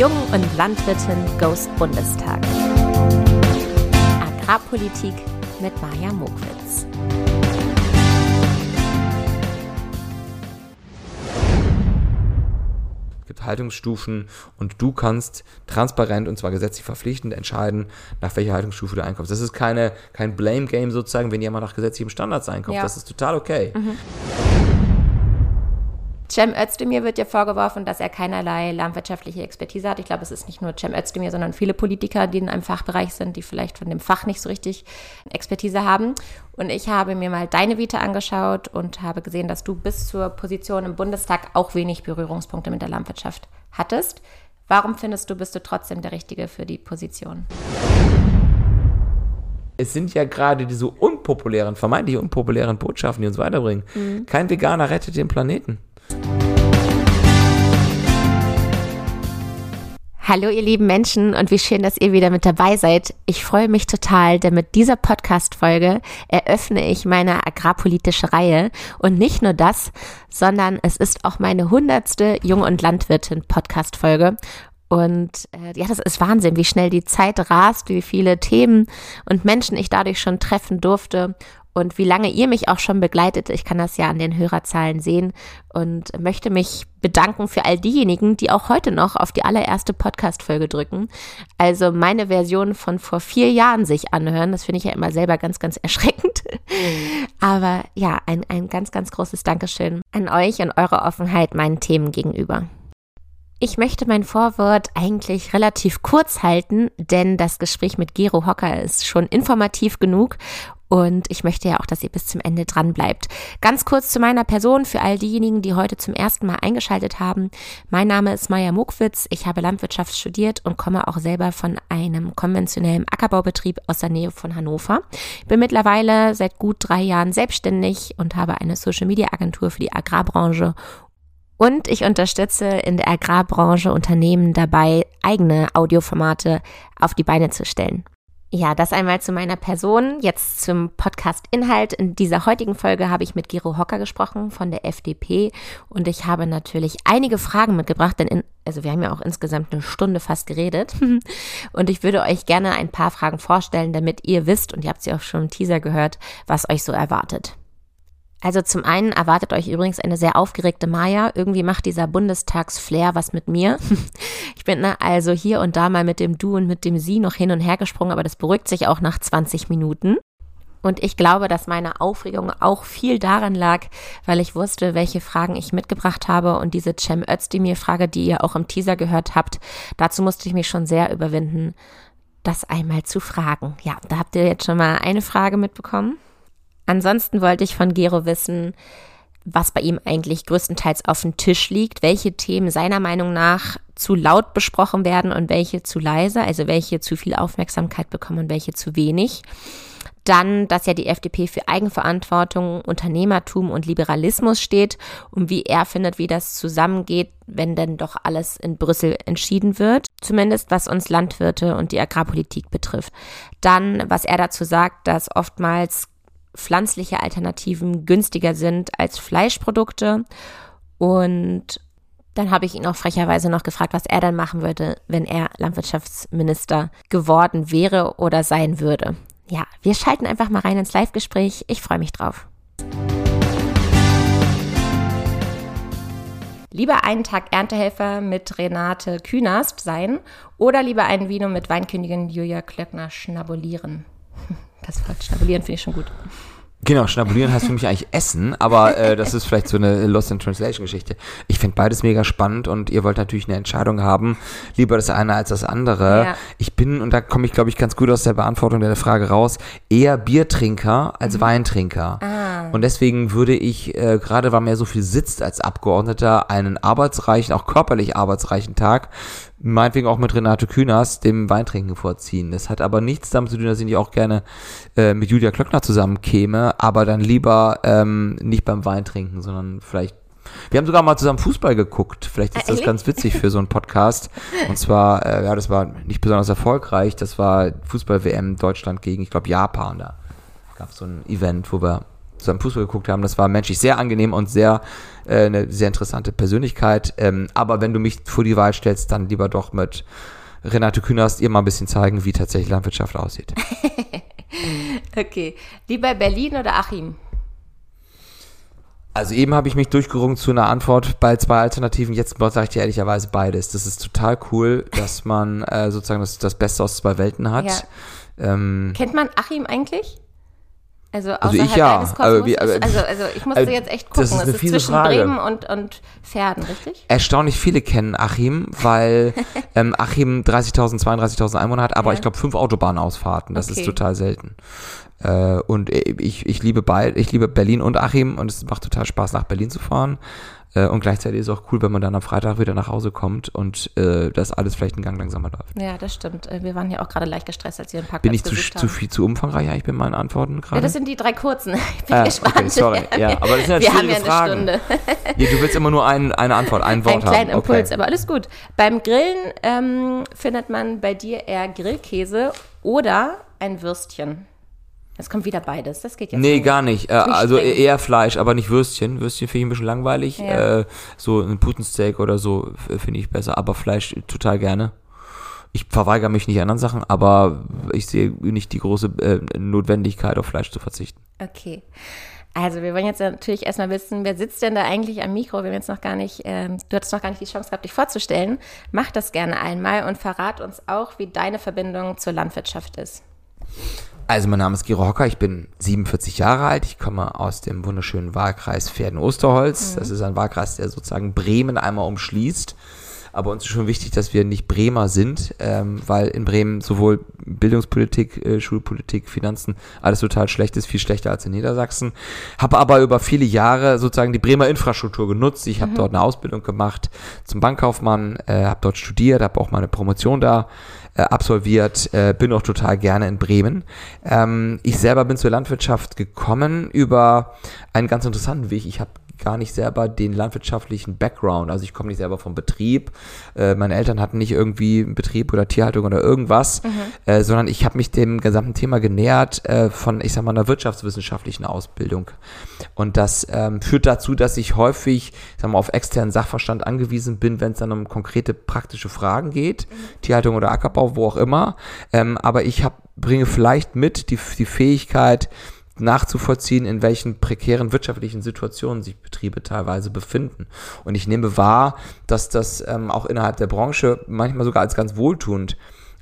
Jung und Landwirtin Ghost Bundestag. Agrarpolitik mit Maja Mokwitz. Es gibt Haltungsstufen und du kannst transparent und zwar gesetzlich verpflichtend entscheiden, nach welcher Haltungsstufe du einkommst. Das ist keine, kein Blame-Game sozusagen, wenn jemand nach gesetzlichen Standards einkauft. Ja. Das ist total okay. Mhm. Cem Özdemir wird ja vorgeworfen, dass er keinerlei landwirtschaftliche Expertise hat. Ich glaube, es ist nicht nur Cem Özdemir, sondern viele Politiker, die in einem Fachbereich sind, die vielleicht von dem Fach nicht so richtig Expertise haben. Und ich habe mir mal deine Vita angeschaut und habe gesehen, dass du bis zur Position im Bundestag auch wenig Berührungspunkte mit der Landwirtschaft hattest. Warum findest du, bist du trotzdem der Richtige für die Position? Es sind ja gerade diese unpopulären, vermeintlich unpopulären Botschaften, die uns weiterbringen. Mhm. Kein Veganer rettet den Planeten. Hallo ihr lieben Menschen und wie schön, dass ihr wieder mit dabei seid. Ich freue mich total, denn mit dieser Podcast-Folge eröffne ich meine agrarpolitische Reihe. Und nicht nur das, sondern es ist auch meine hundertste Jung- und Landwirtin-Podcast-Folge. Und äh, ja, das ist Wahnsinn, wie schnell die Zeit rast, wie viele Themen und Menschen ich dadurch schon treffen durfte und wie lange ihr mich auch schon begleitet. Ich kann das ja an den Hörerzahlen sehen und möchte mich bedanken für all diejenigen, die auch heute noch auf die allererste Podcast-Folge drücken. Also meine Version von vor vier Jahren sich anhören. Das finde ich ja immer selber ganz, ganz erschreckend. Aber ja, ein, ein ganz, ganz großes Dankeschön an euch und eure Offenheit meinen Themen gegenüber. Ich möchte mein Vorwort eigentlich relativ kurz halten, denn das Gespräch mit Gero Hocker ist schon informativ genug und ich möchte ja auch, dass ihr bis zum Ende dran bleibt. Ganz kurz zu meiner Person für all diejenigen, die heute zum ersten Mal eingeschaltet haben. Mein Name ist Maja Mokwitz. Ich habe Landwirtschaft studiert und komme auch selber von einem konventionellen Ackerbaubetrieb aus der Nähe von Hannover. Bin mittlerweile seit gut drei Jahren selbstständig und habe eine Social Media Agentur für die Agrarbranche und ich unterstütze in der Agrarbranche Unternehmen dabei, eigene Audioformate auf die Beine zu stellen. Ja, das einmal zu meiner Person. Jetzt zum Podcast-Inhalt. In dieser heutigen Folge habe ich mit Gero Hocker gesprochen von der FDP und ich habe natürlich einige Fragen mitgebracht, denn in, also wir haben ja auch insgesamt eine Stunde fast geredet und ich würde euch gerne ein paar Fragen vorstellen, damit ihr wisst und ihr habt sie auch schon im Teaser gehört, was euch so erwartet. Also zum einen erwartet euch übrigens eine sehr aufgeregte Maya. Irgendwie macht dieser Bundestagsflair was mit mir. Ich bin ne, also hier und da mal mit dem Du und mit dem Sie noch hin und her gesprungen, aber das beruhigt sich auch nach 20 Minuten. Und ich glaube, dass meine Aufregung auch viel daran lag, weil ich wusste, welche Fragen ich mitgebracht habe. Und diese Cem Özdemir-Frage, die ihr auch im Teaser gehört habt, dazu musste ich mich schon sehr überwinden, das einmal zu fragen. Ja, da habt ihr jetzt schon mal eine Frage mitbekommen. Ansonsten wollte ich von Gero wissen, was bei ihm eigentlich größtenteils auf dem Tisch liegt, welche Themen seiner Meinung nach zu laut besprochen werden und welche zu leise, also welche zu viel Aufmerksamkeit bekommen und welche zu wenig. Dann, dass ja die FDP für Eigenverantwortung, Unternehmertum und Liberalismus steht und wie er findet, wie das zusammengeht, wenn denn doch alles in Brüssel entschieden wird. Zumindest was uns Landwirte und die Agrarpolitik betrifft. Dann, was er dazu sagt, dass oftmals pflanzliche Alternativen günstiger sind als Fleischprodukte. Und dann habe ich ihn auch frecherweise noch gefragt, was er dann machen würde, wenn er Landwirtschaftsminister geworden wäre oder sein würde. Ja, wir schalten einfach mal rein ins Live-Gespräch. Ich freue mich drauf. Lieber einen Tag Erntehelfer mit Renate Künast sein oder lieber ein Vino mit Weinkönigin Julia Klöckner schnabulieren? Das Wort schnabulieren finde ich schon gut. Genau, schnabulieren heißt für mich eigentlich Essen, aber äh, das ist vielleicht so eine Lost in Translation Geschichte. Ich finde beides mega spannend und ihr wollt natürlich eine Entscheidung haben, lieber das eine als das andere. Ja. Ich bin, und da komme ich glaube ich ganz gut aus der Beantwortung der Frage raus, eher Biertrinker als Weintrinker. Und deswegen würde ich, äh, gerade weil man ja so viel sitzt als Abgeordneter, einen arbeitsreichen, auch körperlich arbeitsreichen Tag meinetwegen auch mit Renate Künast dem Weintrinken vorziehen. Das hat aber nichts damit zu tun, dass ich nicht auch gerne äh, mit Julia Klöckner zusammenkäme, aber dann lieber ähm, nicht beim Weintrinken, sondern vielleicht wir haben sogar mal zusammen Fußball geguckt. Vielleicht ist das ganz witzig für so einen Podcast. Und zwar, äh, ja, das war nicht besonders erfolgreich. Das war Fußball-WM Deutschland gegen, ich glaube, Japan. Da gab es so ein Event, wo wir zusammen Fußball geguckt haben. Das war menschlich sehr angenehm und sehr äh, eine sehr interessante Persönlichkeit. Ähm, aber wenn du mich vor die Wahl stellst, dann lieber doch mit Renate Künast ihr mal ein bisschen zeigen, wie tatsächlich Landwirtschaft aussieht. okay. Lieber Berlin oder Achim? Also eben habe ich mich durchgerungen zu einer Antwort bei zwei Alternativen. Jetzt sage ich dir ehrlicherweise beides. Das ist total cool, dass man äh, sozusagen das, das Beste aus zwei Welten hat. Ja. Ähm, Kennt man Achim eigentlich? Also, also ich ja. Also, wie, also, also, ich musste also jetzt echt gucken. Das ist, eine es ist zwischen Frage. Bremen und, und Pferden, richtig? Erstaunlich viele kennen Achim, weil ähm, Achim 30.000, 32.000 Einwohner hat, aber ja. ich glaube fünf Autobahnausfahrten. Das okay. ist total selten. Äh, und ich, ich liebe beid, ich liebe Berlin und Achim und es macht total Spaß, nach Berlin zu fahren. Äh, und gleichzeitig ist es auch cool, wenn man dann am Freitag wieder nach Hause kommt und äh, das alles vielleicht einen Gang langsamer läuft. Ja, das stimmt. Äh, wir waren ja auch gerade leicht gestresst, als wir den Parkplatz Bin ich zu, zu viel zu umfangreich eigentlich bei meinen Antworten gerade? Ja, das sind die drei kurzen. Ich bin ah, gespannt. Okay, sorry. Ja, aber das sind ja wir haben ja eine Fragen. Stunde. ja, du willst immer nur ein, eine Antwort, ein Wort Einen haben. kleinen Impuls, okay. aber alles gut. Beim Grillen ähm, findet man bei dir eher Grillkäse oder ein Würstchen. Es kommt wieder beides. Das geht jetzt. Nee, gar nicht. Äh, also streng. eher Fleisch, aber nicht Würstchen. Würstchen finde ich ein bisschen langweilig. Ja. Äh, so ein Putensteak oder so finde ich besser, aber Fleisch total gerne. Ich verweigere mich nicht anderen Sachen, aber ich sehe nicht die große äh, Notwendigkeit, auf Fleisch zu verzichten. Okay. Also wir wollen jetzt natürlich erstmal wissen, wer sitzt denn da eigentlich am Mikro? Wir haben jetzt noch gar nicht, ähm, du hattest noch gar nicht die Chance gehabt, dich vorzustellen. Mach das gerne einmal und verrat uns auch, wie deine Verbindung zur Landwirtschaft ist. Also mein Name ist Gero Hocker, ich bin 47 Jahre alt, ich komme aus dem wunderschönen Wahlkreis Pferden-Osterholz. Mhm. Das ist ein Wahlkreis, der sozusagen Bremen einmal umschließt. Aber uns ist schon wichtig, dass wir nicht Bremer sind, ähm, weil in Bremen sowohl Bildungspolitik, äh, Schulpolitik, Finanzen, alles total schlecht ist, viel schlechter als in Niedersachsen. Habe aber über viele Jahre sozusagen die Bremer Infrastruktur genutzt. Ich habe mhm. dort eine Ausbildung gemacht zum Bankkaufmann, äh, habe dort studiert, habe auch meine Promotion da äh, absolviert, äh, bin auch total gerne in Bremen. Ähm, ich selber bin zur Landwirtschaft gekommen über einen ganz interessanten Weg. Ich habe gar nicht selber den landwirtschaftlichen Background. Also ich komme nicht selber vom Betrieb. Äh, meine Eltern hatten nicht irgendwie einen Betrieb oder Tierhaltung oder irgendwas, mhm. äh, sondern ich habe mich dem gesamten Thema genähert äh, von, ich sag mal, einer wirtschaftswissenschaftlichen Ausbildung. Und das ähm, führt dazu, dass ich häufig, ich sag mal, auf externen Sachverstand angewiesen bin, wenn es dann um konkrete praktische Fragen geht, mhm. Tierhaltung oder Ackerbau, wo auch immer. Ähm, aber ich hab, bringe vielleicht mit die, die Fähigkeit, nachzuvollziehen, in welchen prekären wirtschaftlichen Situationen sich Betriebe teilweise befinden. Und ich nehme wahr, dass das ähm, auch innerhalb der Branche manchmal sogar als ganz wohltuend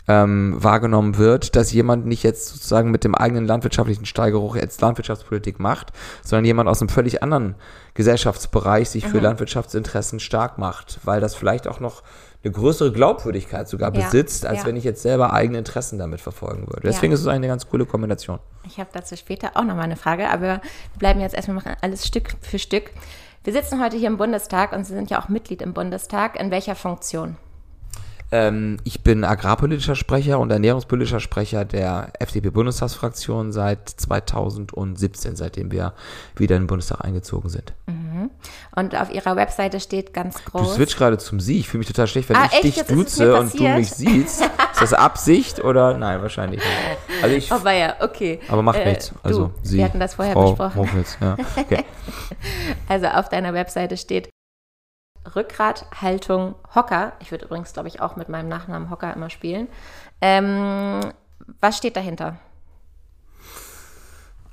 ähm, wahrgenommen wird, dass jemand nicht jetzt sozusagen mit dem eigenen landwirtschaftlichen Steigeruch jetzt Landwirtschaftspolitik macht, sondern jemand aus einem völlig anderen Gesellschaftsbereich sich mhm. für Landwirtschaftsinteressen stark macht, weil das vielleicht auch noch eine größere Glaubwürdigkeit sogar ja. besitzt, als ja. wenn ich jetzt selber eigene Interessen damit verfolgen würde. Deswegen ja. ist es eine ganz coole Kombination. Ich habe dazu später auch noch mal eine Frage, aber wir bleiben jetzt erstmal machen alles Stück für Stück. Wir sitzen heute hier im Bundestag und Sie sind ja auch Mitglied im Bundestag. In welcher Funktion? Ähm, ich bin agrarpolitischer Sprecher und ernährungspolitischer Sprecher der FDP-Bundestagsfraktion seit 2017, seitdem wir wieder in den Bundestag eingezogen sind. Mhm. Und auf Ihrer Webseite steht ganz groß. Du switch gerade zum Sie. Ich fühle mich total schlecht, wenn ah, ich echt? dich Jetzt duze und du mich siehst. ist das Absicht oder? Nein, wahrscheinlich nicht. Also ich, aber ja, okay. Aber macht äh, nichts. Also du, Sie. Wir hatten das vorher Frau besprochen. Hochwitz, ja. okay. Also auf deiner Webseite steht Rückgrathaltung Hocker. Ich würde übrigens, glaube ich, auch mit meinem Nachnamen Hocker immer spielen. Ähm, was steht dahinter?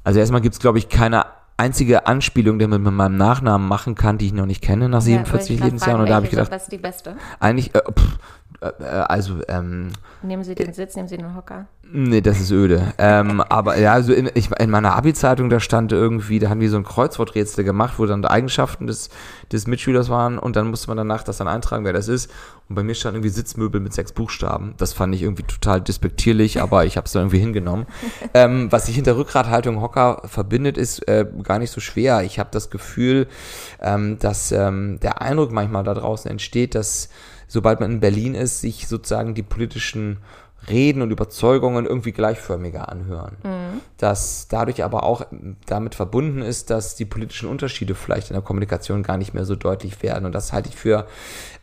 Also erstmal gibt es, glaube ich, keine einzige Anspielung, die man mit meinem Nachnamen machen kann, die ich noch nicht kenne nach 47 ja, Lebensjahren. Und da habe ich gedacht, was ist die beste? Eigentlich, äh, pff, also, ähm, Nehmen Sie den Sitz, nehmen Sie den Hocker. Nee, das ist öde. ähm, aber ja, also in, ich, in meiner Abi-Zeitung, da stand irgendwie, da haben wir so ein Kreuzworträtsel gemacht, wo dann die Eigenschaften des, des Mitschülers waren und dann musste man danach das dann eintragen, wer das ist. Und bei mir stand irgendwie Sitzmöbel mit sechs Buchstaben. Das fand ich irgendwie total despektierlich, aber ich habe es dann irgendwie hingenommen. ähm, was sich hinter Rückgrathaltung Hocker verbindet, ist äh, gar nicht so schwer. Ich habe das Gefühl, ähm, dass ähm, der Eindruck manchmal da draußen entsteht, dass sobald man in Berlin ist, sich sozusagen die politischen Reden und Überzeugungen irgendwie gleichförmiger anhören. Mhm. Dass dadurch aber auch damit verbunden ist, dass die politischen Unterschiede vielleicht in der Kommunikation gar nicht mehr so deutlich werden. Und das halte ich für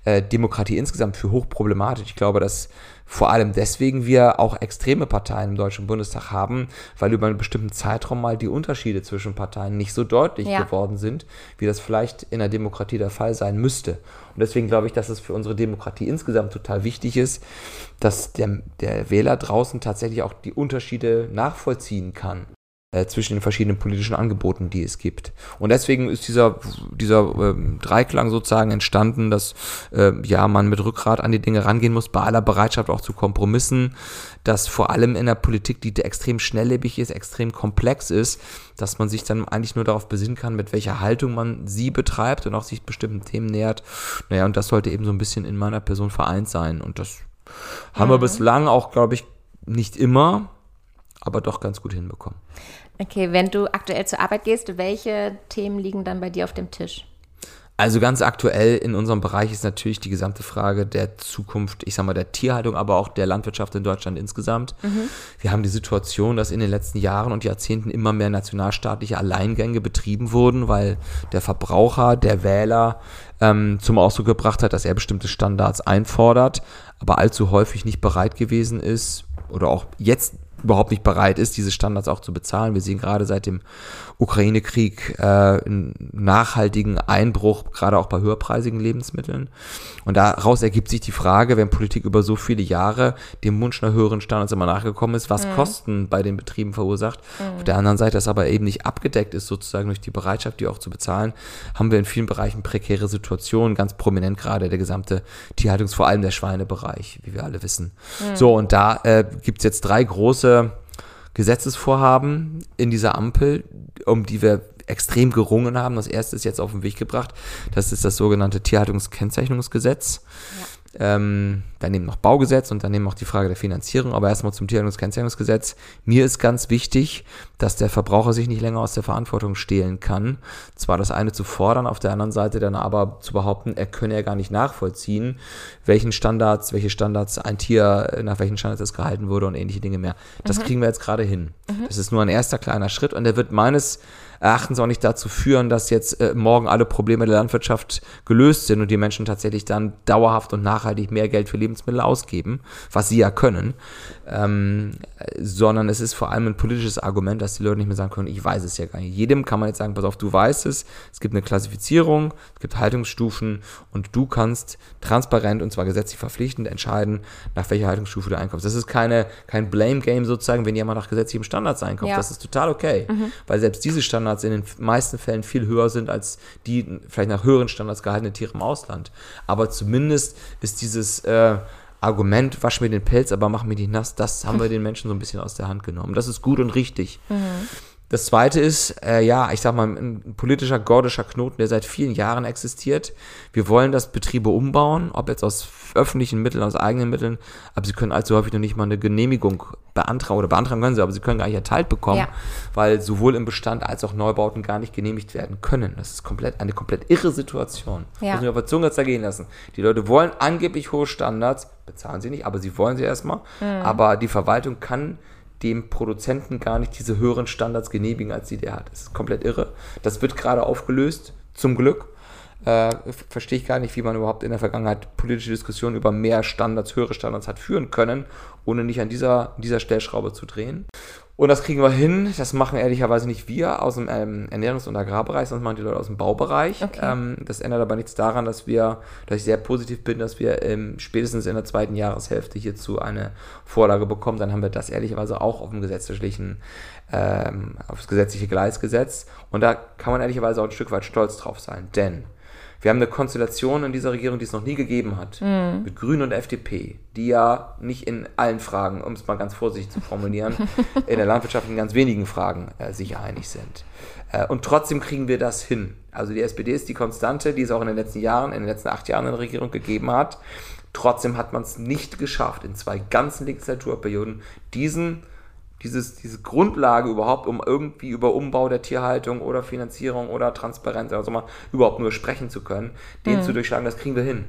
äh, Demokratie insgesamt für hochproblematisch. Ich glaube, dass vor allem deswegen wir auch extreme Parteien im Deutschen Bundestag haben, weil über einen bestimmten Zeitraum mal die Unterschiede zwischen Parteien nicht so deutlich ja. geworden sind, wie das vielleicht in der Demokratie der Fall sein müsste. Und deswegen glaube ich, dass es für unsere Demokratie insgesamt total wichtig ist, dass der, der Wähler draußen tatsächlich auch die Unterschiede nachvollziehen kann äh, zwischen den verschiedenen politischen Angeboten, die es gibt. Und deswegen ist dieser, dieser ähm, Dreiklang sozusagen entstanden, dass äh, ja man mit Rückgrat an die Dinge rangehen muss, bei aller Bereitschaft auch zu Kompromissen, dass vor allem in der Politik, die extrem schnelllebig ist, extrem komplex ist, dass man sich dann eigentlich nur darauf besinnen kann, mit welcher Haltung man sie betreibt und auch sich bestimmten Themen nähert. Naja, und das sollte eben so ein bisschen in meiner Person vereint sein. Und das haben mhm. wir bislang auch, glaube ich, nicht immer, aber doch ganz gut hinbekommen. Okay, wenn du aktuell zur Arbeit gehst, welche Themen liegen dann bei dir auf dem Tisch? Also ganz aktuell in unserem Bereich ist natürlich die gesamte Frage der Zukunft, ich sag mal, der Tierhaltung, aber auch der Landwirtschaft in Deutschland insgesamt. Mhm. Wir haben die Situation, dass in den letzten Jahren und Jahrzehnten immer mehr nationalstaatliche Alleingänge betrieben wurden, weil der Verbraucher, der Wähler ähm, zum Ausdruck gebracht hat, dass er bestimmte Standards einfordert, aber allzu häufig nicht bereit gewesen ist oder auch jetzt überhaupt nicht bereit ist, diese Standards auch zu bezahlen. Wir sehen gerade seit dem Ukraine-Krieg äh, einen nachhaltigen Einbruch, gerade auch bei höherpreisigen Lebensmitteln. Und daraus ergibt sich die Frage, wenn Politik über so viele Jahre dem Wunsch nach höheren Standards immer nachgekommen ist, was mhm. Kosten bei den Betrieben verursacht. Mhm. Auf der anderen Seite, das aber eben nicht abgedeckt ist, sozusagen durch die Bereitschaft, die auch zu bezahlen, haben wir in vielen Bereichen prekäre Situationen, ganz prominent gerade der gesamte Tierhaltungs-, vor allem der Schweinebereich, wie wir alle wissen. Mhm. So, und da äh, gibt es jetzt drei große Gesetzesvorhaben in dieser Ampel, um die wir extrem gerungen haben. Das erste ist jetzt auf den Weg gebracht. Das ist das sogenannte Tierhaltungskennzeichnungsgesetz. Ja. Ähm, daneben noch Baugesetz und daneben auch die Frage der Finanzierung. Aber erstmal zum Tierhaltungskennzeichnungsgesetz. Mir ist ganz wichtig, dass der Verbraucher sich nicht länger aus der Verantwortung stehlen kann. Zwar das eine zu fordern, auf der anderen Seite dann aber zu behaupten, er könne ja gar nicht nachvollziehen, welchen Standards, welche Standards ein Tier, nach welchen Standards es gehalten wurde und ähnliche Dinge mehr. Das mhm. kriegen wir jetzt gerade hin. Mhm. Das ist nur ein erster kleiner Schritt und der wird meines Erachtens auch nicht dazu führen, dass jetzt äh, morgen alle Probleme der Landwirtschaft gelöst sind und die Menschen tatsächlich dann dauerhaft und nachhaltig mehr Geld für Lebensmittel ausgeben, was sie ja können, ähm, sondern es ist vor allem ein politisches Argument, dass die Leute nicht mehr sagen können, ich weiß es ja gar nicht. Jedem kann man jetzt sagen, pass auf, du weißt es, es gibt eine Klassifizierung, es gibt Haltungsstufen und du kannst transparent und zwar gesetzlich verpflichtend entscheiden, nach welcher Haltungsstufe du einkommst. Das ist keine, kein Blame-Game sozusagen, wenn jemand nach gesetzlichem Standards einkauft. Ja. Das ist total okay, mhm. weil selbst diese Standards Standards in den meisten Fällen viel höher sind als die vielleicht nach höheren Standards gehaltene Tiere im Ausland. Aber zumindest ist dieses äh, Argument, wasch mir den Pelz, aber mach mir nicht nass, das haben wir den Menschen so ein bisschen aus der Hand genommen. Das ist gut und richtig. Mhm. Das zweite ist, äh, ja, ich sag mal, ein politischer gordischer Knoten, der seit vielen Jahren existiert. Wir wollen, dass Betriebe umbauen, ob jetzt aus öffentlichen Mitteln, aus eigenen Mitteln, aber sie können allzu häufig noch nicht mal eine Genehmigung beantragen oder beantragen können sie, aber sie können gar nicht erteilt bekommen, ja. weil sowohl im Bestand als auch Neubauten gar nicht genehmigt werden können. Das ist komplett eine komplett irre Situation. Ja. Muss man auf der Zunge zergehen lassen. Die Leute wollen angeblich hohe Standards, bezahlen sie nicht, aber sie wollen sie erstmal. Mhm. Aber die Verwaltung kann dem Produzenten gar nicht diese höheren Standards genehmigen, als sie der hat. Das ist komplett irre. Das wird gerade aufgelöst, zum Glück. Äh, verstehe ich gar nicht, wie man überhaupt in der Vergangenheit politische Diskussionen über mehr Standards, höhere Standards hat führen können, ohne nicht an dieser, dieser Stellschraube zu drehen. Und das kriegen wir hin. Das machen ehrlicherweise nicht wir aus dem ähm, Ernährungs- und Agrarbereich, sondern machen die Leute aus dem Baubereich. Okay. Ähm, das ändert aber nichts daran, dass wir, dass ich sehr positiv bin, dass wir ähm, spätestens in der zweiten Jahreshälfte hierzu eine Vorlage bekommen. Dann haben wir das ehrlicherweise auch auf dem gesetzlichen, ähm, aufs gesetzliche Gleis gesetzt. Und da kann man ehrlicherweise auch ein Stück weit stolz drauf sein. Denn wir haben eine Konstellation in dieser Regierung, die es noch nie gegeben hat, mhm. mit Grünen und FDP, die ja nicht in allen Fragen, um es mal ganz vorsichtig zu formulieren, in der Landwirtschaft in ganz wenigen Fragen äh, sicher einig sind. Äh, und trotzdem kriegen wir das hin. Also die SPD ist die Konstante, die es auch in den letzten Jahren, in den letzten acht Jahren in der Regierung gegeben hat. Trotzdem hat man es nicht geschafft, in zwei ganzen Legislaturperioden diesen dieses, diese Grundlage überhaupt, um irgendwie über Umbau der Tierhaltung oder Finanzierung oder Transparenz oder so mal überhaupt nur sprechen zu können, den mhm. zu durchschlagen, das kriegen wir hin.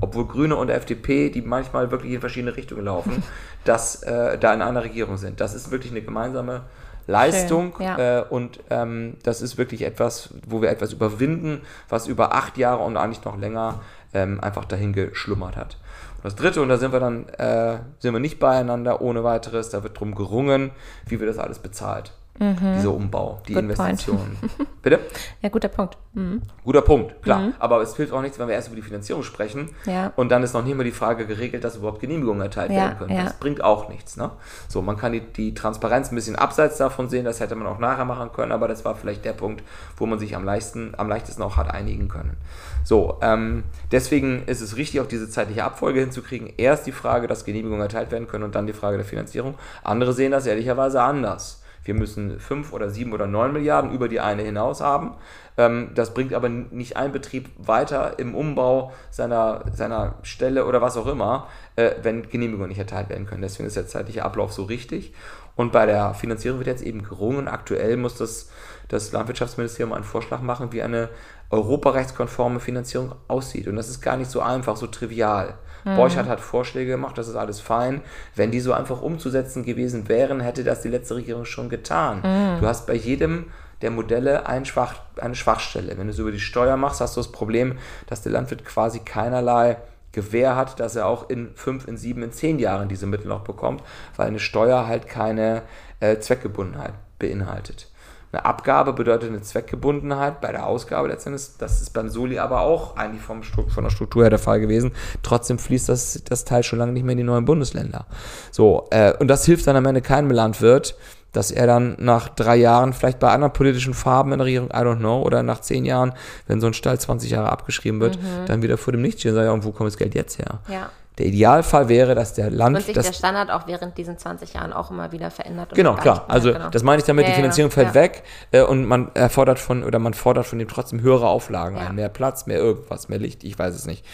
Obwohl Grüne und FDP, die manchmal wirklich in verschiedene Richtungen laufen, dass äh, da in einer Regierung sind. Das ist wirklich eine gemeinsame Leistung Schön, ja. äh, und ähm, das ist wirklich etwas, wo wir etwas überwinden, was über acht Jahre und eigentlich noch länger ähm, einfach dahin geschlummert hat. Und das dritte, und da sind wir dann, äh, sind wir nicht beieinander ohne weiteres, da wird drum gerungen, wie wir das alles bezahlt. Dieser Umbau, die Mhm. Good point. Investitionen. Bitte? Ja, guter Punkt. Mhm. Guter Punkt, klar. Aber es hilft auch nichts, wenn wir erst über die Finanzierung sprechen Ja. und dann ist noch nicht mal die Frage geregelt, dass überhaupt Genehmigungen erteilt Ja, werden können. ja. Das bringt auch nichts. Ne? So, man kann die, die Transparenz ein bisschen abseits davon sehen, das hätte man auch nachher machen können, aber das war vielleicht der Punkt, wo man sich am, leichtesten, am leichtesten auch hat einigen können. So, ähm, deswegen ist es richtig, auch diese zeitliche Abfolge hinzukriegen. Erst die Frage, dass Genehmigungen erteilt werden können und dann die Frage der Finanzierung. Andere sehen das ehrlicherweise anders. Wir müssen fünf oder sieben oder neun Milliarden über die eine hinaus haben. Ähm, das bringt aber nicht einen Betrieb weiter im Umbau seiner, seiner Stelle oder was auch immer, äh, wenn Genehmigungen nicht erteilt werden können. Deswegen ist der zeitliche Ablauf so richtig. Und bei der Finanzierung wird jetzt eben gerungen. Aktuell muss das, das Landwirtschaftsministerium einen Vorschlag machen, wie eine europarechtskonforme Finanzierung aussieht. Und das ist gar nicht so einfach, so trivial. Borchardt hat Vorschläge gemacht, das ist alles fein. Wenn die so einfach umzusetzen gewesen wären, hätte das die letzte Regierung schon getan. Du hast bei jedem der Modelle ein Schwach, eine Schwachstelle. Wenn du es über die Steuer machst, hast du das Problem, dass der Landwirt quasi keinerlei Gewähr hat, dass er auch in fünf, in sieben, in zehn Jahren diese Mittel noch bekommt, weil eine Steuer halt keine äh, Zweckgebundenheit beinhaltet. Eine Abgabe bedeutet eine Zweckgebundenheit bei der Ausgabe letztendlich. Das ist beim Soli aber auch eigentlich vom Stru- von der Struktur her der Fall gewesen. Trotzdem fließt das, das Teil schon lange nicht mehr in die neuen Bundesländer. So, äh, und das hilft dann am Ende keinem Landwirt, dass er dann nach drei Jahren, vielleicht bei anderen politischen Farben in der Regierung, I don't know, oder nach zehn Jahren, wenn so ein Stall 20 Jahre abgeschrieben wird, dann wieder vor dem Nichts stehen und sagen, ja, und wo kommt das Geld jetzt her? Ja. Der Idealfall wäre, dass der Land, Und sich der Standard auch während diesen 20 Jahren auch immer wieder verändert. und Genau, klar. Also genau. das meine ich damit, Ja, die Finanzierung ja, fällt ja. weg äh, und man erfordert von oder man fordert von dem trotzdem höhere Auflagen ein, mehr Platz, mehr irgendwas, mehr Licht, ich weiß es nicht.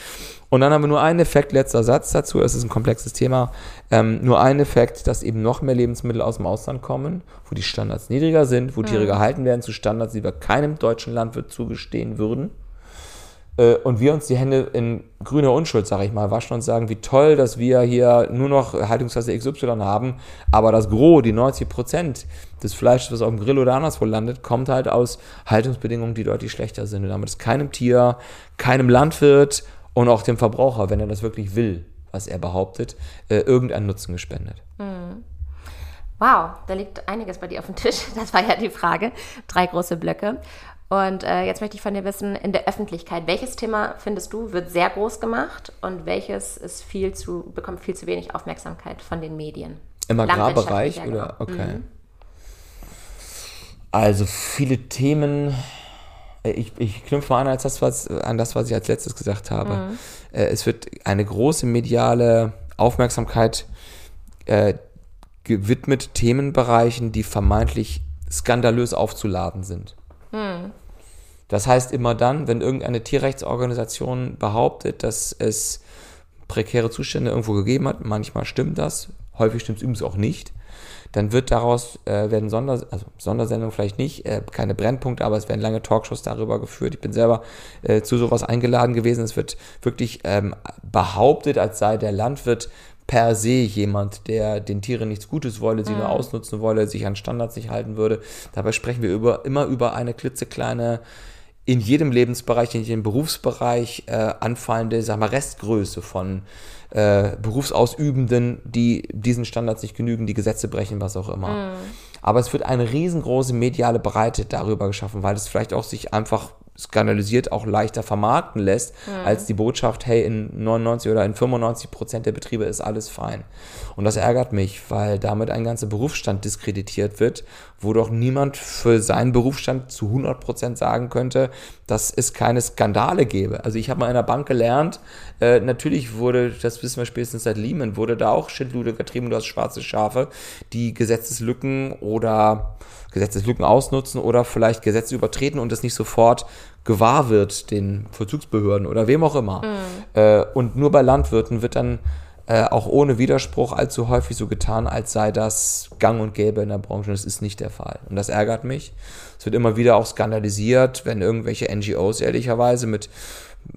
Und dann haben wir nur einen Effekt, letzter Satz dazu, es ist ein komplexes Thema, ähm, nur einen Effekt, dass eben noch mehr Lebensmittel aus dem Ausland kommen, wo die Standards niedriger sind, wo Tiere Mhm. gehalten werden zu Standards, die wir keinem deutschen Landwirt zugestehen würden und wir uns die Hände in grüner Unschuld, sage ich mal, waschen und sagen, wie toll, dass wir hier nur noch Haltungsklasse XY haben, aber das Gros, die 90 Prozent des Fleisches, was auf dem Grill oder anderswo landet, kommt halt aus Haltungsbedingungen, die deutlich schlechter sind. Und damit ist keinem Tier, keinem Landwirt und auch dem Verbraucher, wenn er das wirklich will, was er behauptet, äh, irgendein Nutzen gespendet. Wow, da liegt einiges bei dir auf dem Tisch. Das war ja die Frage. Drei große Blöcke. Und äh, jetzt möchte ich von dir wissen, in der Öffentlichkeit, welches Thema findest du wird sehr groß gemacht und welches ist viel zu, bekommt viel zu wenig Aufmerksamkeit von den Medien? Im Agrarbereich ja, oder? genau. Okay. Also viele Themen. äh, Ich, ich knüpfe mal an, als das, was, an das, was ich als letztes gesagt habe. Äh, Es wird eine große mediale Aufmerksamkeit äh, gewidmet Themenbereichen, die vermeintlich skandalös aufzuladen sind. Das heißt immer dann, wenn irgendeine Tierrechtsorganisation behauptet, dass es prekäre Zustände irgendwo gegeben hat, manchmal stimmt das, häufig stimmt es übrigens auch nicht, dann wird daraus, äh, werden Sonder, also Sondersendungen vielleicht nicht, äh, keine Brennpunkte, aber es werden lange Talkshows darüber geführt. Ich bin selber äh, zu sowas eingeladen gewesen. Es wird wirklich ähm, behauptet, als sei der Landwirt per se jemand, der den Tieren nichts Gutes wolle, sie nur ausnutzen wolle, sich an Standards nicht halten würde. Dabei sprechen wir über, immer über eine klitzekleine in jedem Lebensbereich, in jedem Berufsbereich äh, anfallende, sag mal, Restgröße von äh, Berufsausübenden, die diesen Standards nicht genügen, die Gesetze brechen, was auch immer. Aber es wird eine riesengroße mediale Breite darüber geschaffen, weil es vielleicht auch sich einfach skandalisiert auch leichter vermarkten lässt, als die Botschaft, hey, in 99 oder in 95 Prozent der Betriebe ist alles fein. Und das ärgert mich, weil damit ein ganzer Berufsstand diskreditiert wird, wo doch niemand für seinen Berufsstand zu 100 Prozent sagen könnte, dass es keine Skandale gäbe. Also ich habe mal in der Bank gelernt, äh, natürlich wurde, das wissen wir spätestens seit Lehman, wurde da auch Schindlude getrieben, du hast schwarze Schafe, die Gesetzeslücken oder Gesetzeslücken ausnutzen oder vielleicht Gesetze übertreten und es nicht sofort gewahr wird, den Vollzugsbehörden oder wem auch immer. Äh, und nur bei Landwirten wird dann äh, auch ohne Widerspruch allzu häufig so getan, als sei das gang und gäbe in der Branche. Und das ist nicht der Fall. Und das ärgert mich. Es wird immer wieder auch skandalisiert, wenn irgendwelche NGOs ehrlicherweise mit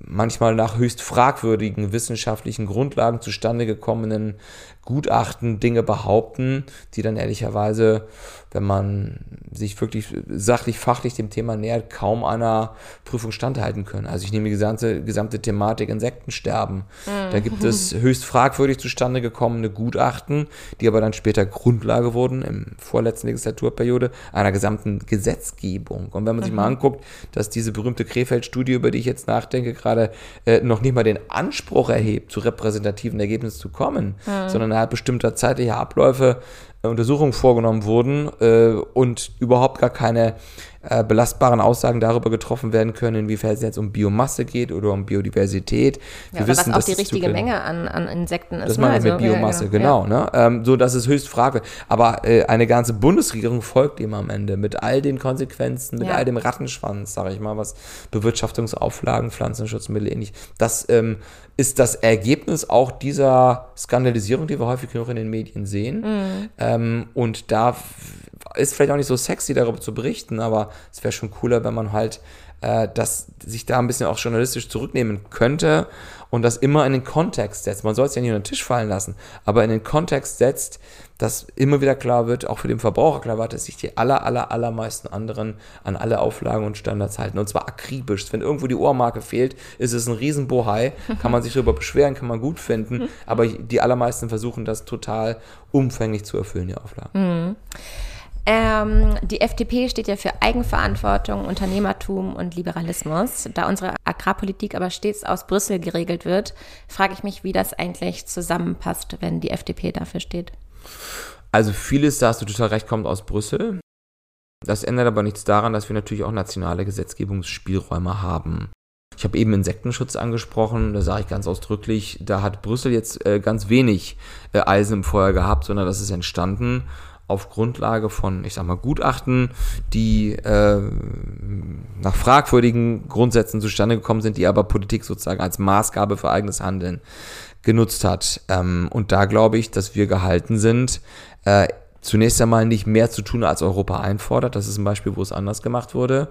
manchmal nach höchst fragwürdigen wissenschaftlichen Grundlagen zustande gekommenen Gutachten Dinge behaupten, die dann ehrlicherweise, wenn man sich wirklich sachlich, fachlich dem Thema nähert, kaum einer Prüfung standhalten können. Also ich nehme die gesamte, gesamte Thematik Insektensterben. Mhm. Da gibt es höchst fragwürdig zustande gekommene Gutachten, die aber dann später Grundlage wurden im vorletzten Legislaturperiode einer gesamten Gesetzgebung. Und wenn man sich mhm. mal anguckt, dass diese berühmte Krefeld-Studie, über die ich jetzt nachdenke, gerade äh, noch nicht mal den Anspruch erhebt, zu repräsentativen Ergebnissen zu kommen, mhm. sondern innerhalb bestimmter zeitlicher Abläufe Untersuchungen vorgenommen wurden äh, und überhaupt gar keine äh, belastbaren Aussagen darüber getroffen werden können, inwiefern es jetzt um Biomasse geht oder um Biodiversität. Wir ja, wissen, was auch die richtige Menge an, an Insekten ist. Das meine ich also, mit Biomasse, ja, genau. genau ja. ne? ähm, so, das ist höchst fragwürdig. Aber äh, eine ganze Bundesregierung folgt ihm am Ende mit all den Konsequenzen, mit all dem Rattenschwanz, sage ich mal, was Bewirtschaftungsauflagen, Pflanzenschutzmittel ähnlich. Das ähm, ist das Ergebnis auch dieser Skandalisierung, die wir häufig noch in den Medien sehen. Mhm. Ähm, und da ist vielleicht auch nicht so sexy, darüber zu berichten, aber es wäre schon cooler, wenn man halt äh, das sich da ein bisschen auch journalistisch zurücknehmen könnte und das immer in den Kontext setzt. Man soll es ja nicht unter den Tisch fallen lassen, aber in den Kontext setzt, dass immer wieder klar wird, auch für den Verbraucher klar wird, dass sich die aller, aller, allermeisten anderen an alle Auflagen und Standards halten. Und zwar akribisch. Wenn irgendwo die Ohrmarke fehlt, ist es ein Riesenbohai. Kann man sich darüber beschweren, kann man gut finden. Aber die allermeisten versuchen das total umfänglich zu erfüllen, die Auflagen. Mhm. Ähm, die FDP steht ja für Eigenverantwortung, Unternehmertum und Liberalismus. Da unsere Agrarpolitik aber stets aus Brüssel geregelt wird, frage ich mich, wie das eigentlich zusammenpasst, wenn die FDP dafür steht. Also vieles, da hast du total recht, kommt aus Brüssel. Das ändert aber nichts daran, dass wir natürlich auch nationale Gesetzgebungsspielräume haben. Ich habe eben Insektenschutz angesprochen, da sage ich ganz ausdrücklich, da hat Brüssel jetzt äh, ganz wenig äh, Eisen im Feuer gehabt, sondern das ist entstanden auf Grundlage von, ich sag mal, Gutachten, die äh, nach fragwürdigen Grundsätzen zustande gekommen sind, die aber Politik sozusagen als Maßgabe für eigenes Handeln genutzt hat. Ähm, und da glaube ich, dass wir gehalten sind, äh, zunächst einmal nicht mehr zu tun, als Europa einfordert. Das ist ein Beispiel, wo es anders gemacht wurde.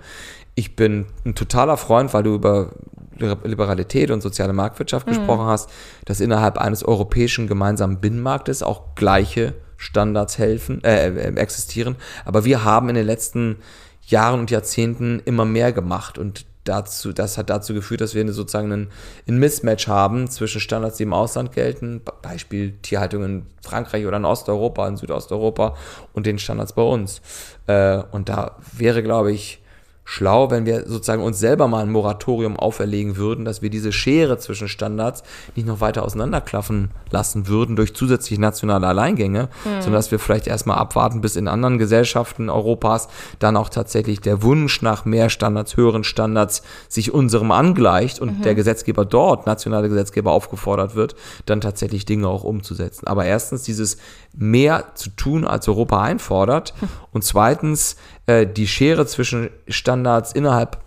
Ich bin ein totaler Freund, weil du über Liberalität und soziale Marktwirtschaft mhm. gesprochen hast, dass innerhalb eines europäischen gemeinsamen Binnenmarktes auch gleiche Standards helfen, äh, äh, existieren. Aber wir haben in den letzten Jahren und Jahrzehnten immer mehr gemacht und dazu, das hat dazu geführt, dass wir sozusagen einen, einen Mismatch haben zwischen Standards, die im Ausland gelten, Beispiel Tierhaltung in Frankreich oder in Osteuropa, in Südosteuropa und den Standards bei uns. Äh, und da wäre, glaube ich, schlau, wenn wir sozusagen uns selber mal ein Moratorium auferlegen würden, dass wir diese Schere zwischen Standards nicht noch weiter auseinanderklaffen lassen würden durch zusätzliche nationale Alleingänge, mhm. sondern dass wir vielleicht erstmal abwarten, bis in anderen Gesellschaften Europas dann auch tatsächlich der Wunsch nach mehr Standards, höheren Standards sich unserem angleicht und mhm. der Gesetzgeber dort, nationale Gesetzgeber aufgefordert wird, dann tatsächlich Dinge auch umzusetzen. Aber erstens dieses mehr zu tun, als Europa einfordert und zweitens äh, die Schere zwischen Standards innerhalb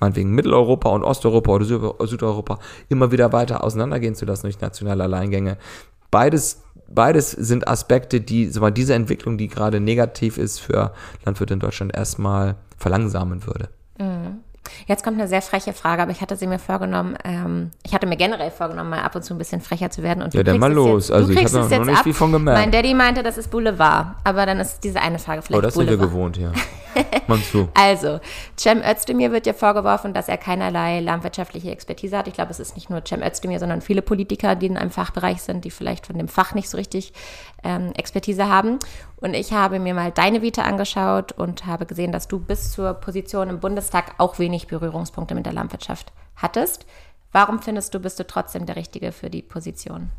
meinetwegen Mitteleuropa und Osteuropa oder Südeuropa immer wieder weiter auseinandergehen zu lassen durch nationale Alleingänge. Beides, beides sind Aspekte, die mal, diese Entwicklung, die gerade negativ ist für Landwirte in Deutschland, erstmal verlangsamen würde. Mhm. Jetzt kommt eine sehr freche Frage, aber ich hatte sie mir vorgenommen, ähm, ich hatte mir generell vorgenommen, mal ab und zu ein bisschen frecher zu werden. Und ja, dann mal los. Jetzt, also ich habe noch nicht ab. viel von gemerkt. Mein Daddy meinte, das ist Boulevard, aber dann ist diese eine Frage vielleicht Oh, das Boulevard. sind wir gewohnt, ja. Meinst du? also, Cem Özdemir wird ja vorgeworfen, dass er keinerlei landwirtschaftliche Expertise hat. Ich glaube, es ist nicht nur Cem Özdemir, sondern viele Politiker, die in einem Fachbereich sind, die vielleicht von dem Fach nicht so richtig ähm, Expertise haben. Und ich habe mir mal deine Vita angeschaut und habe gesehen, dass du bis zur Position im Bundestag auch wenig Berührungspunkte mit der Landwirtschaft hattest. Warum findest du, bist du trotzdem der Richtige für die Position?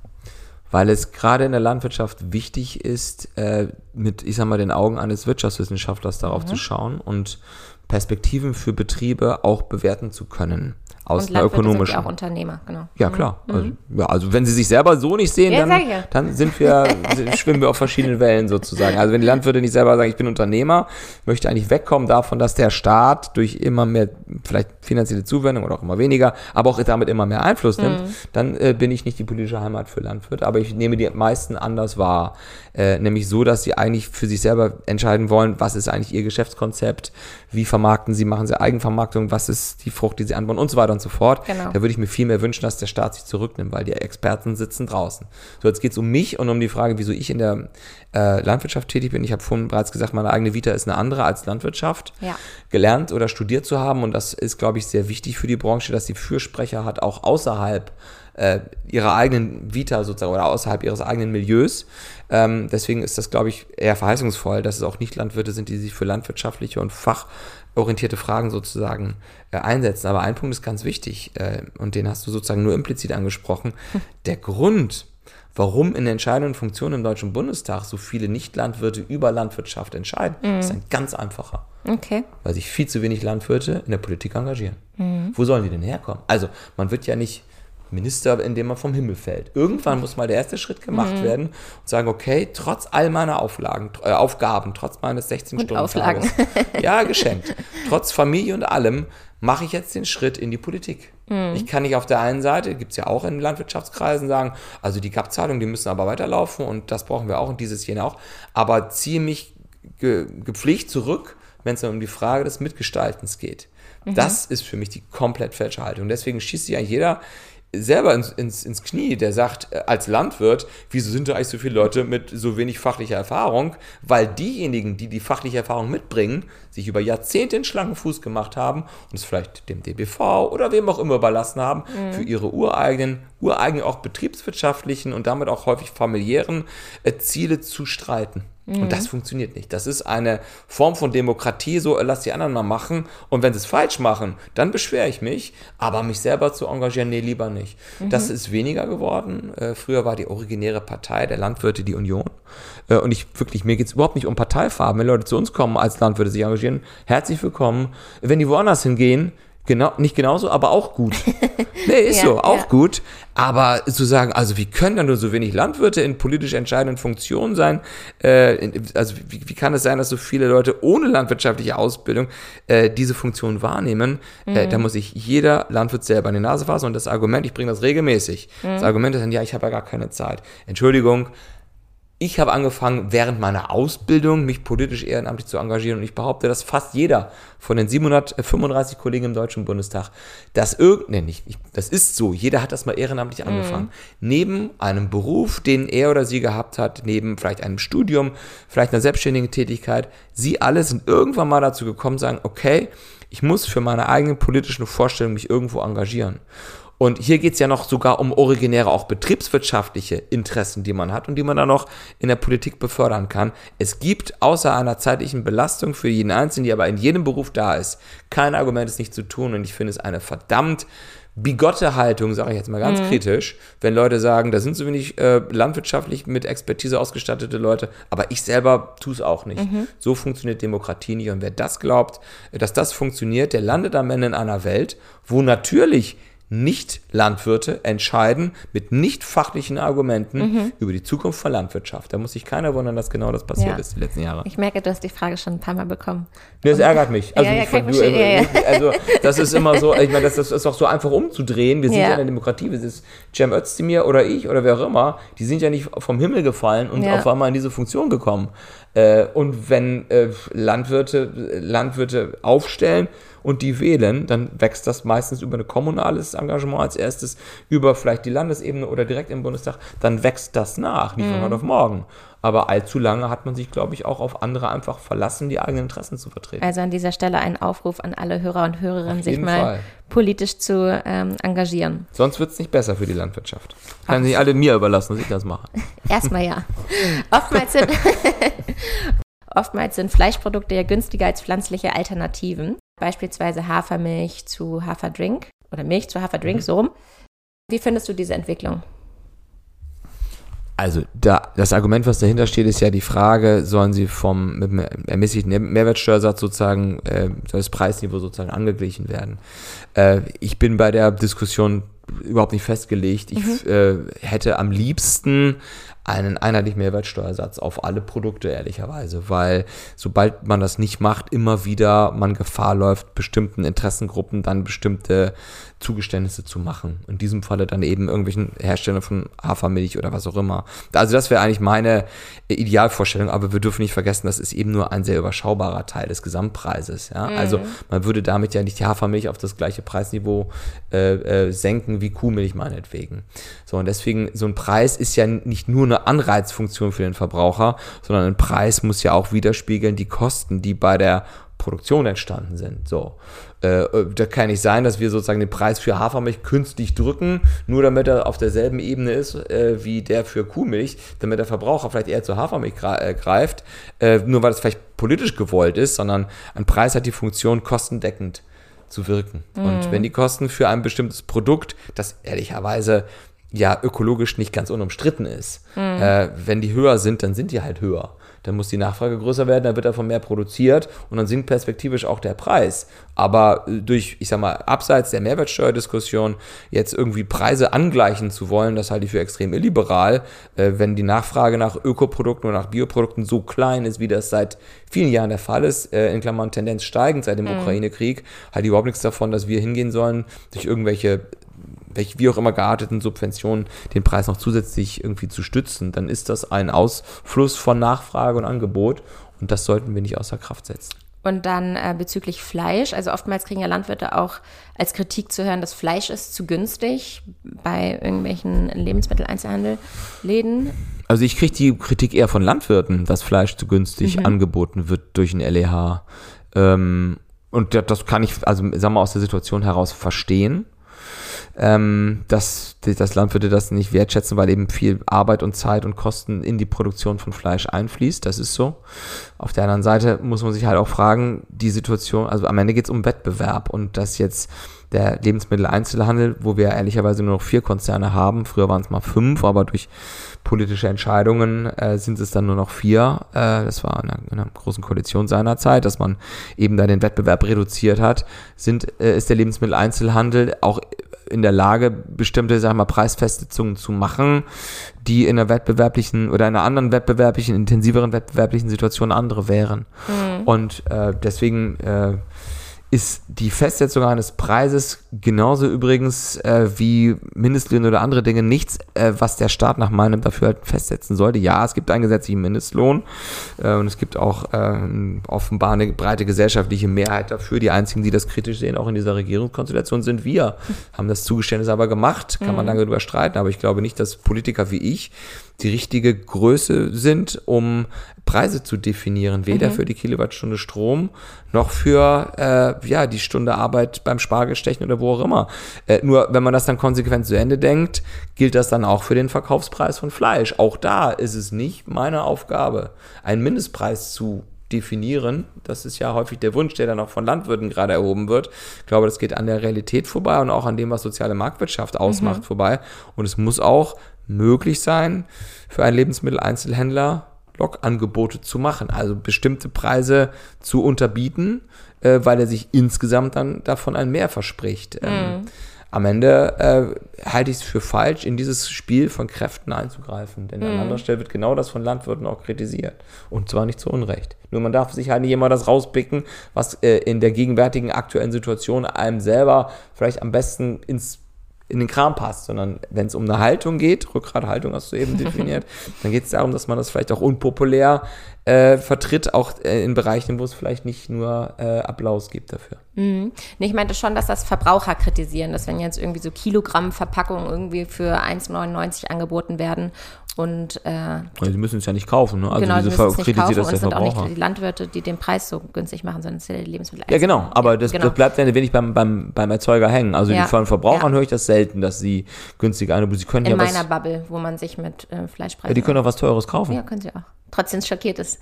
weil es gerade in der Landwirtschaft wichtig ist, äh, mit, ich sag mal, den Augen eines Wirtschaftswissenschaftlers darauf mhm. zu schauen und Perspektiven für Betriebe auch bewerten zu können aus und einer ökonomischen. Sind ja auch Unternehmer, genau. Ja, klar. Mhm. Also, ja, also wenn sie sich selber so nicht sehen, ja, dann, ja. dann sind wir, schwimmen wir auf verschiedenen Wellen sozusagen. Also wenn die Landwirte nicht selber sagen, ich bin Unternehmer, möchte eigentlich wegkommen davon, dass der Staat durch immer mehr, vielleicht finanzielle Zuwendung oder auch immer weniger, aber auch damit immer mehr Einfluss nimmt, mhm. dann äh, bin ich nicht die politische Heimat für Landwirte. Aber ich nehme die meisten anders wahr. Äh, nämlich so, dass sie eigentlich für sich selber entscheiden wollen, was ist eigentlich ihr Geschäftskonzept, wie vermarkten sie, machen sie Eigenvermarktung, was ist die Frucht, die sie anbauen und so weiter und so fort. Genau. Da würde ich mir viel mehr wünschen, dass der Staat sich zurücknimmt, weil die Experten sitzen draußen. So, jetzt geht es um mich und um die Frage, wieso ich in der äh, Landwirtschaft tätig bin. Ich habe vorhin bereits gesagt, meine eigene Vita ist eine andere als Landwirtschaft. Ja. Gelernt oder studiert zu haben und das ist, glaube ich, sehr wichtig für die Branche, dass sie Fürsprecher hat, auch außerhalb äh, ihrer eigenen Vita sozusagen oder außerhalb ihres eigenen Milieus. Ähm, deswegen ist das, glaube ich, eher verheißungsvoll, dass es auch nicht Landwirte sind, die sich für landwirtschaftliche und fachorientierte Fragen sozusagen äh, einsetzen. Aber ein Punkt ist ganz wichtig äh, und den hast du sozusagen nur implizit angesprochen. Der Grund, warum in entscheidenden Funktionen im Deutschen Bundestag so viele Nicht-Landwirte über Landwirtschaft entscheiden, mhm. ist ein ganz einfacher. Okay. Weil sich viel zu wenig Landwirte in der Politik engagieren. Mhm. Wo sollen die denn herkommen? Also, man wird ja nicht Minister, indem man vom Himmel fällt. Irgendwann muss mal der erste Schritt gemacht mhm. werden und sagen, okay, trotz all meiner Auflagen, äh, Aufgaben, trotz meines 16 Stunden Auflagen. ja, geschenkt. trotz Familie und allem mache ich jetzt den Schritt in die Politik. Mhm. Ich kann nicht auf der einen Seite, gibt es ja auch in Landwirtschaftskreisen, sagen, also die GAP-Zahlungen, die müssen aber weiterlaufen und das brauchen wir auch und dieses jene auch, aber ziehe mich ge gepflegt zurück, wenn es um die Frage des Mitgestaltens geht. Mhm. Das ist für mich die komplett falsche Haltung. Deswegen schießt sich ja jeder selber ins, ins, ins Knie, der sagt, äh, als Landwirt, wieso sind da eigentlich so viele Leute mit so wenig fachlicher Erfahrung? Weil diejenigen, die die fachliche Erfahrung mitbringen, sich über Jahrzehnte in schlanken Fuß gemacht haben und es vielleicht dem DBV oder wem auch immer überlassen haben, mhm. für ihre ureigenen, ureigenen auch betriebswirtschaftlichen und damit auch häufig familiären äh, Ziele zu streiten. Mhm. Und das funktioniert nicht. Das ist eine Form von Demokratie, so lass die anderen mal machen. Und wenn sie es falsch machen, dann beschwere ich mich. Aber mich selber zu engagieren, nee, lieber nicht. Mhm. Das ist weniger geworden. Äh, früher war die originäre Partei der Landwirte die Union. Äh, und ich wirklich, mir geht es überhaupt nicht um Parteifarben. Wenn Leute zu uns kommen als Landwirte sich engagieren, herzlich willkommen. Wenn die woanders hingehen, Genau, nicht genauso, aber auch gut. Nee, ist ja, so, auch ja. gut. Aber zu sagen, also wie können dann nur so wenig Landwirte in politisch entscheidenden Funktionen sein? Äh, also wie, wie, kann es sein, dass so viele Leute ohne landwirtschaftliche Ausbildung äh, diese Funktion wahrnehmen? Mhm. Äh, da muss sich jeder Landwirt selber in die Nase fassen. Und das Argument, ich bringe das regelmäßig. Mhm. Das Argument ist dann, ja, ich habe ja gar keine Zeit. Entschuldigung, ich habe angefangen, während meiner Ausbildung mich politisch ehrenamtlich zu engagieren und ich behaupte, dass fast jeder von den 735 Kollegen im Deutschen Bundestag das irgendein, nicht, das ist so, jeder hat das mal ehrenamtlich mhm. angefangen. Mhm. Neben einem Beruf, den er oder sie gehabt hat, neben vielleicht einem Studium, vielleicht einer selbstständigen Tätigkeit, sie alle sind irgendwann mal dazu gekommen, sagen, okay, ich muss für meine eigenen politischen Vorstellungen mich irgendwo engagieren. Und hier geht es ja noch sogar um originäre, auch betriebswirtschaftliche Interessen, die man hat und die man dann noch in der Politik befördern kann. Es gibt außer einer zeitlichen Belastung für jeden Einzelnen, die aber in jedem Beruf da ist, kein Argument, es nicht zu tun. Und ich finde es eine verdammt bigotte Haltung, sage ich jetzt mal ganz mhm. kritisch, wenn Leute sagen, da sind so wenig äh, landwirtschaftlich mit Expertise ausgestattete Leute, aber ich selber tue es auch nicht. Mhm. So funktioniert Demokratie nicht. Und wer das glaubt, dass das funktioniert, der landet am Ende in einer Welt, wo natürlich nicht-Landwirte entscheiden mit nicht fachlichen Argumenten mhm. über die Zukunft von Landwirtschaft. Da muss sich keiner wundern, dass genau das passiert ja. ist die letzten Jahre. Ich merke, du hast die Frage schon ein paar Mal bekommen. Das ärgert mich. Also, ja, ja, von, du, äh, also das ist immer so, ich meine, das, das ist auch so einfach umzudrehen. Wir sind ja, in der Demokratie, das ist Cem Özdemir oder ich oder wer auch immer, die sind ja nicht vom Himmel gefallen und auf einmal in diese Funktion gekommen. Äh, und wenn äh, Landwirte, Landwirte aufstellen, und die wählen, dann wächst das meistens über ein kommunales Engagement als erstes, über vielleicht die Landesebene oder direkt im Bundestag, dann wächst das nach, nicht von mhm. heute auf morgen. Aber allzu lange hat man sich, glaube ich, auch auf andere einfach verlassen, die eigenen Interessen zu vertreten. Also an dieser Stelle ein Aufruf an alle Hörer und Hörerinnen, sich mal Fall. politisch zu ähm, engagieren. Sonst wird es nicht besser für die Landwirtschaft. Kann sich alle mir überlassen, dass ich das mache. Erstmal ja. Oftmals sind, oftmals sind Fleischprodukte ja günstiger als pflanzliche Alternativen beispielsweise Hafermilch zu Haferdrink oder Milch zu Haferdrink, mhm. so rum. Wie findest du diese Entwicklung? Also da, das Argument, was dahinter steht, ist ja die Frage, sollen sie vom mit dem ermäßigten Mehrwertsteuersatz sozusagen, äh, soll das Preisniveau sozusagen angeglichen werden. Äh, ich bin bei der Diskussion überhaupt nicht festgelegt. Ich mhm. äh, hätte am liebsten einen einheitlichen Mehrwertsteuersatz auf alle Produkte, ehrlicherweise, weil sobald man das nicht macht, immer wieder man Gefahr läuft, bestimmten Interessengruppen dann bestimmte Zugeständnisse zu machen. In diesem Falle dann eben irgendwelchen Herstellern von Hafermilch oder was auch immer. Also das wäre eigentlich meine Idealvorstellung, aber wir dürfen nicht vergessen, das ist eben nur ein sehr überschaubarer Teil des Gesamtpreises. Ja? Mhm. Also man würde damit ja nicht die Hafermilch auf das gleiche Preisniveau äh, äh, senken wie Kuhmilch meinetwegen. So, und deswegen, so ein Preis ist ja nicht nur eine Anreizfunktion für den Verbraucher, sondern ein Preis muss ja auch widerspiegeln die Kosten, die bei der Produktion entstanden sind. So. Äh, äh, da kann nicht sein, dass wir sozusagen den Preis für Hafermilch künstlich drücken, nur damit er auf derselben Ebene ist äh, wie der für Kuhmilch, damit der Verbraucher vielleicht eher zur Hafermilch äh, greift, äh, nur weil es vielleicht politisch gewollt ist, sondern ein Preis hat die Funktion, kostendeckend zu wirken. Mhm. Und wenn die Kosten für ein bestimmtes Produkt, das ehrlicherweise ja ökologisch nicht ganz unumstritten ist, mhm. äh, wenn die höher sind, dann sind die halt höher dann muss die Nachfrage größer werden, dann wird davon mehr produziert und dann sinkt perspektivisch auch der Preis. Aber äh, durch, ich sag mal, abseits der Mehrwertsteuerdiskussion jetzt irgendwie Preise angleichen zu wollen, das halte ich für extrem illiberal, äh, wenn die Nachfrage nach Ökoprodukten oder nach Bioprodukten so klein ist, wie das seit vielen Jahren der Fall ist, äh, in Klammern Tendenz steigend seit dem mhm. Ukraine-Krieg, halte ich überhaupt nichts davon, dass wir hingehen sollen, durch irgendwelche welche wie auch immer gearteten Subventionen den Preis noch zusätzlich irgendwie zu stützen, dann ist das ein Ausfluss von Nachfrage und Angebot und das sollten wir nicht außer Kraft setzen. Und dann äh, bezüglich Fleisch, also oftmals kriegen ja Landwirte auch als Kritik zu hören, das Fleisch ist zu günstig bei irgendwelchen Lebensmitteleinzelhandelläden. Also ich kriege die Kritik eher von Landwirten, dass Fleisch zu günstig mhm. angeboten wird durch ein LEH. Ähm, und das kann ich, also sagen wir mal, aus der Situation heraus verstehen ähm, dass, dass Landwirte das nicht wertschätzen, weil eben viel Arbeit und Zeit und Kosten in die Produktion von Fleisch einfließt. Das ist so. Auf der anderen Seite muss man sich halt auch fragen, die Situation, also am Ende geht es um Wettbewerb und dass jetzt der Lebensmitteleinzelhandel, wo wir ehrlicherweise nur noch vier Konzerne haben, früher waren es mal fünf, aber durch politische Entscheidungen äh, sind es dann nur noch vier. Äh, das war in einer, in einer, großen Koalition seiner Zeit, dass man eben da den Wettbewerb reduziert hat. Sind, äh, ist der Lebensmitteleinzelhandel auch in der Lage, bestimmte, wir mal, Preisfestsetzungen zu machen, die in einer wettbewerblichen oder einer anderen wettbewerblichen, intensiveren wettbewerblichen Situation andere wären. Mhm. Und äh, deswegen äh, ist die Festsetzung eines Preises genauso übrigens äh, wie Mindestlöhne oder andere Dinge nichts, äh, was der Staat nach meinem Dafürhalten festsetzen sollte. Ja, es gibt einen gesetzlichen Mindestlohn äh, und es gibt auch äh, offenbar eine breite gesellschaftliche Mehrheit dafür. Die einzigen, die das kritisch sehen, auch in dieser Regierungskonstellation, sind wir. Haben das Zugeständnis aber gemacht, kann man mhm. lange darüber streiten, aber ich glaube nicht, dass Politiker wie ich die richtige Größe sind, um Preise zu definieren, weder mhm. für die Kilowattstunde Strom noch für äh, ja die Stunde Arbeit beim Spargelstechen oder wo auch immer. Äh, nur wenn man das dann konsequent zu Ende denkt, gilt das dann auch für den Verkaufspreis von Fleisch. Auch da ist es nicht meine Aufgabe, einen Mindestpreis zu definieren. Das ist ja häufig der Wunsch, der dann auch von Landwirten gerade erhoben wird. Ich glaube, das geht an der Realität vorbei und auch an dem, was soziale Marktwirtschaft ausmacht, mhm. vorbei. Und es muss auch möglich sein, für einen Lebensmitteleinzelhändler Logangebote zu machen, also bestimmte Preise zu unterbieten, äh, weil er sich insgesamt dann davon ein Mehr verspricht. Ähm, mhm. Am Ende äh, halte ich es für falsch, in dieses Spiel von Kräften einzugreifen, denn mhm. an anderer Stelle wird genau das von Landwirten auch kritisiert und zwar nicht zu Unrecht. Nur man darf sich halt nicht immer das rauspicken, was äh, in der gegenwärtigen aktuellen Situation einem selber vielleicht am besten ins in den Kram passt, sondern wenn es um eine Haltung geht, Rückgrathaltung hast du eben definiert, dann geht es darum, dass man das vielleicht auch unpopulär äh, vertritt, auch äh, in Bereichen, wo es vielleicht nicht nur äh, Applaus gibt dafür. Mhm. Nee, ich meinte schon, dass das Verbraucher kritisieren, dass wenn jetzt irgendwie so Kilogramm Verpackungen irgendwie für 1,99 angeboten werden und äh, Sie müssen es ja nicht kaufen, ne? Also genau, diese Ver kritisiert das der sind Verbraucher. auch nicht die Landwirte, die den Preis so günstig machen, sondern es sind die Lebensmittel. Ja, genau, aber das, genau. das bleibt ja ein wenig beim, beim, beim Erzeuger hängen. Also ja. von Verbrauchern ja. höre ich das selten, dass sie günstig eine, sie können In ja meiner was, Bubble, wo man sich mit äh, Fleischpreisen. Ja, die können auch was Teures kaufen. Ja, können sie auch. Trotzdem schockiert ist.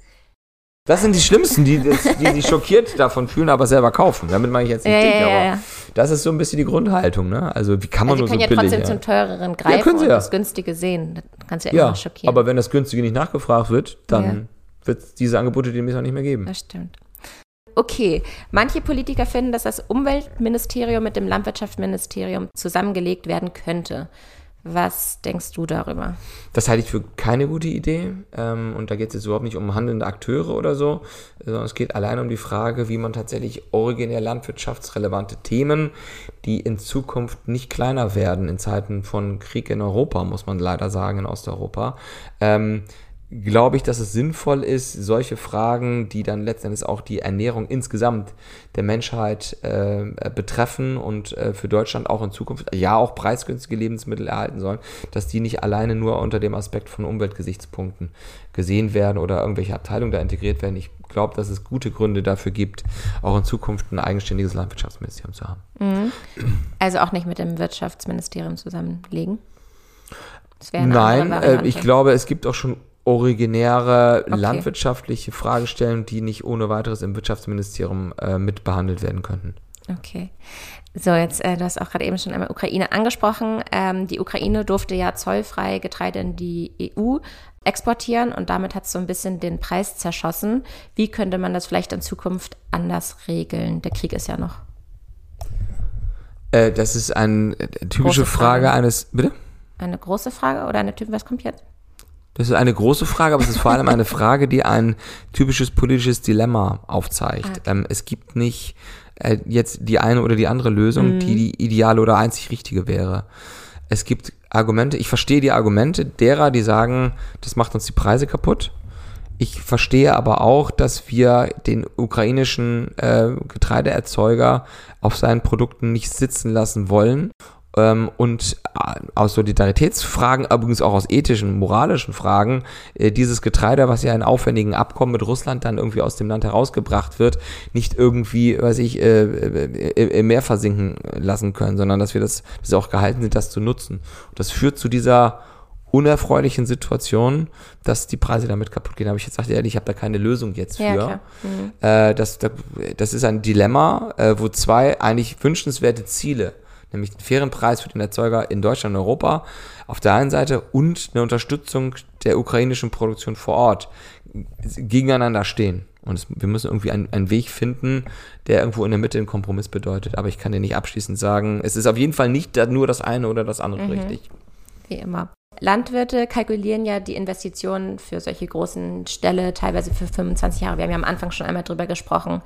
Das sind die Schlimmsten, die, die sich schockiert davon fühlen, aber selber kaufen. Damit meine ich jetzt nicht ja, dich, ja, aber ja. das ist so ein bisschen die Grundhaltung. Ne? Also wie kann man also nur so billig... Sie können ja trotzdem zum teureren greifen ja, können sie und das Günstige sehen. Das kannst du ja, ja immer schockieren. aber wenn das Günstige nicht nachgefragt wird, dann wird es diese Angebote demnächst auch nicht mehr geben. Das stimmt. Okay, manche Politiker finden, dass das Umweltministerium mit dem Landwirtschaftsministerium zusammengelegt werden könnte. Was denkst du darüber? Das halte ich für keine gute Idee. Ähm, und da geht es jetzt überhaupt nicht um handelnde Akteure oder so, sondern es geht allein um die Frage, wie man tatsächlich originär landwirtschaftsrelevante Themen, die in Zukunft nicht kleiner werden in Zeiten von Krieg in Europa, muss man leider sagen, in Osteuropa, ähm, glaube ich, dass es sinnvoll ist, solche Fragen, die dann letztendlich auch die Ernährung insgesamt der Menschheit äh, betreffen und äh, für Deutschland auch in Zukunft ja auch preisgünstige Lebensmittel erhalten sollen, dass die nicht alleine nur unter dem Aspekt von Umweltgesichtspunkten gesehen werden oder irgendwelche Abteilungen da integriert werden. Ich glaube, dass es gute Gründe dafür gibt, auch in Zukunft ein eigenständiges Landwirtschaftsministerium zu haben. Mhm. Also auch nicht mit dem Wirtschaftsministerium zusammenlegen? Nein, äh, ich glaube, es gibt auch schon originäre okay. landwirtschaftliche Fragestellungen, die nicht ohne weiteres im Wirtschaftsministerium äh, mit behandelt werden könnten. Okay. So, jetzt, äh, du hast auch gerade eben schon einmal Ukraine angesprochen. Ähm, die Ukraine durfte ja zollfrei Getreide in die EU exportieren und damit hat es so ein bisschen den Preis zerschossen. Wie könnte man das vielleicht in Zukunft anders regeln? Der Krieg ist ja noch. Äh, das ist eine äh, typische Frage. Frage eines. Bitte? Eine große Frage oder eine typische, was kommt jetzt? Das ist eine große Frage, aber es ist vor allem eine Frage, die ein typisches politisches Dilemma aufzeigt. Okay. Ähm, es gibt nicht äh, jetzt die eine oder die andere Lösung, mhm. die die ideale oder einzig richtige wäre. Es gibt Argumente, ich verstehe die Argumente derer, die sagen, das macht uns die Preise kaputt. Ich verstehe aber auch, dass wir den ukrainischen äh, Getreideerzeuger auf seinen Produkten nicht sitzen lassen wollen ähm, und äh, aus Solidaritätsfragen, übrigens auch aus ethischen, moralischen Fragen, äh, dieses Getreide, was ja in aufwendigen Abkommen mit Russland dann irgendwie aus dem Land herausgebracht wird, nicht irgendwie, weiß ich, äh, äh, im Meer versinken lassen können, sondern dass wir das, dass wir auch gehalten sind, das zu nutzen. Und das führt zu dieser unerfreulichen Situation, dass die Preise damit kaputt gehen. Aber ich jetzt sagte ehrlich, ich habe da keine Lösung jetzt für. Ja, mhm. äh, das, das ist ein Dilemma, äh, wo zwei eigentlich wünschenswerte Ziele nämlich einen fairen Preis für den Erzeuger in Deutschland und Europa auf der einen Seite und eine Unterstützung der ukrainischen Produktion vor Ort gegeneinander stehen. Und es, wir müssen irgendwie einen, einen, Weg finden, der irgendwo in der Mitte einen Kompromiss bedeutet. Aber ich kann dir nicht abschließend sagen, es ist auf jeden Fall nicht nur das eine oder das andere mhm. richtig. Wie immer. Landwirte kalkulieren ja die Investitionen für solche großen Ställe teilweise für 25 Jahre. Wir haben ja am Anfang schon einmal drüber gesprochen.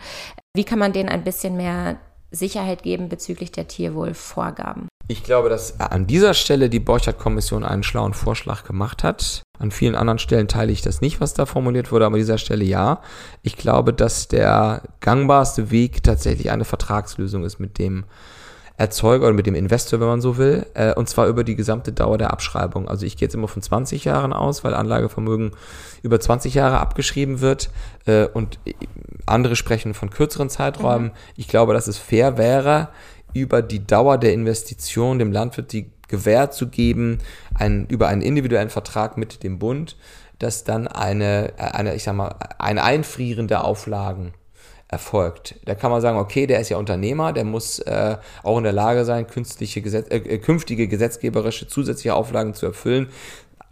Wie kann man denen ein bisschen mehr Sicherheit geben bezüglich der Tierwohlvorgaben. Ich glaube, dass an dieser Stelle die Borchardt-Kommission einen schlauen Vorschlag gemacht hat. An vielen anderen Stellen teile ich das nicht, was da formuliert wurde, aber an dieser Stelle ja. Ich glaube, dass der gangbarste Weg tatsächlich eine Vertragslösung ist mit dem Erzeuger oder mit dem Investor, wenn man so will, äh, und zwar über die gesamte Dauer der Abschreibung. Also ich gehe jetzt immer von 20 Jahren aus, weil Anlagevermögen über 20 Jahre abgeschrieben wird äh, und andere sprechen von kürzeren Zeiträumen. Mhm. Ich glaube, dass es fair wäre, über die Dauer der Investition dem Landwirt die Gewähr zu geben, ein, über einen individuellen Vertrag mit dem Bund, dass dann eine, eine, ich sag mal, ein Einfrieren der Auflagen erfolgt. Da kann man sagen, okay, der ist ja Unternehmer, der muss äh, auch in der Lage sein, künstliche Gesetz äh, äh, künftige gesetzgeberische zusätzliche Auflagen zu erfüllen.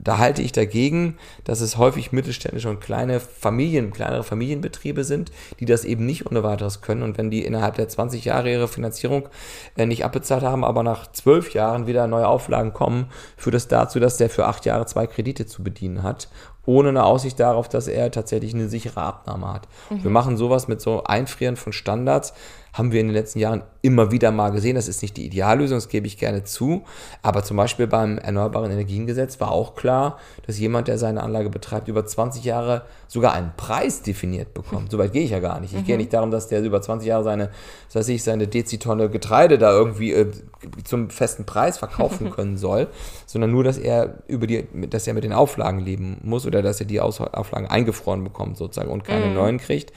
Da halte ich dagegen, dass es häufig mittelständische und kleine Familien, kleinere Familienbetriebe sind, die das eben nicht ohne weiteres können. Und wenn die innerhalb der 20 Jahre ihre Finanzierung äh, nicht abbezahlt haben, aber nach zwölf Jahren wieder neue Auflagen kommen, führt das dazu, dass der für acht Jahre zwei Kredite zu bedienen hat ohne eine Aussicht darauf, dass er tatsächlich eine sichere Abnahme hat. Mhm. Wir machen sowas mit so Einfrieren von Standards, haben wir in den letzten Jahren immer wieder mal gesehen. Das ist nicht die Ideallösung, das gebe ich gerne zu. Aber zum Beispiel beim Erneuerbaren Energiengesetz war auch klar, dass jemand, der seine Anlage betreibt, über 20 Jahre sogar einen Preis definiert bekommt. Soweit gehe ich ja gar nicht. Ich mhm. gehe nicht darum, dass der über 20 Jahre seine, was weiß ich, seine Dezitonne Getreide da irgendwie äh, zum festen Preis verkaufen können soll, sondern nur, dass er über die, dass er mit den Auflagen leben muss oder dass er die Auflagen eingefroren bekommt sozusagen und keine mhm. neuen kriegt.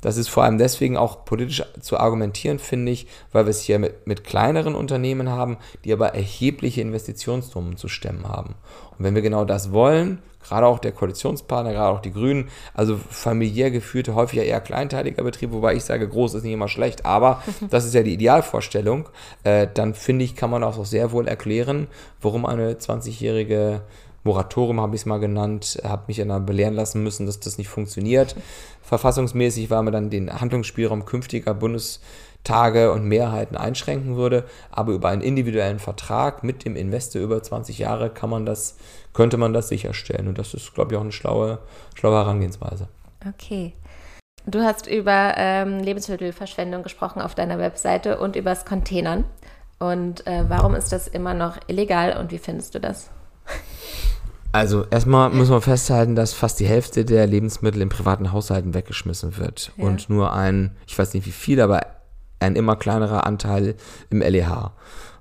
Das ist vor allem deswegen auch politisch zu argumentieren, finde ich, weil wir es hier mit, mit kleineren Unternehmen haben, die aber erhebliche Investitionssummen zu stemmen haben. Und wenn wir genau das wollen, gerade auch der Koalitionspartner, gerade auch die Grünen, also familiär geführte, häufig ja eher kleinteiliger Betrieb, wobei ich sage, groß ist nicht immer schlecht, aber das ist ja die Idealvorstellung, äh, dann finde ich, kann man auch sehr wohl erklären, warum eine 20-jährige Moratorium habe ich es mal genannt, habe mich dann belehren lassen müssen, dass das nicht funktioniert. Verfassungsmäßig war mir dann den Handlungsspielraum künftiger Bundes Tage und Mehrheiten einschränken würde, aber über einen individuellen Vertrag mit dem Investor über 20 Jahre kann man das, könnte man das sicherstellen. Und das ist, glaube ich, auch eine schlaue, schlaue Herangehensweise. Okay. Du hast über ähm, Lebensmittelverschwendung gesprochen auf deiner Webseite und über das Containern. Und äh, warum ist das immer noch illegal und wie findest du das? Also erstmal muss man festhalten, dass fast die Hälfte der Lebensmittel in privaten Haushalten weggeschmissen wird. Ja. Und nur ein, ich weiß nicht wie viel, aber ein immer kleinerer Anteil im LEH.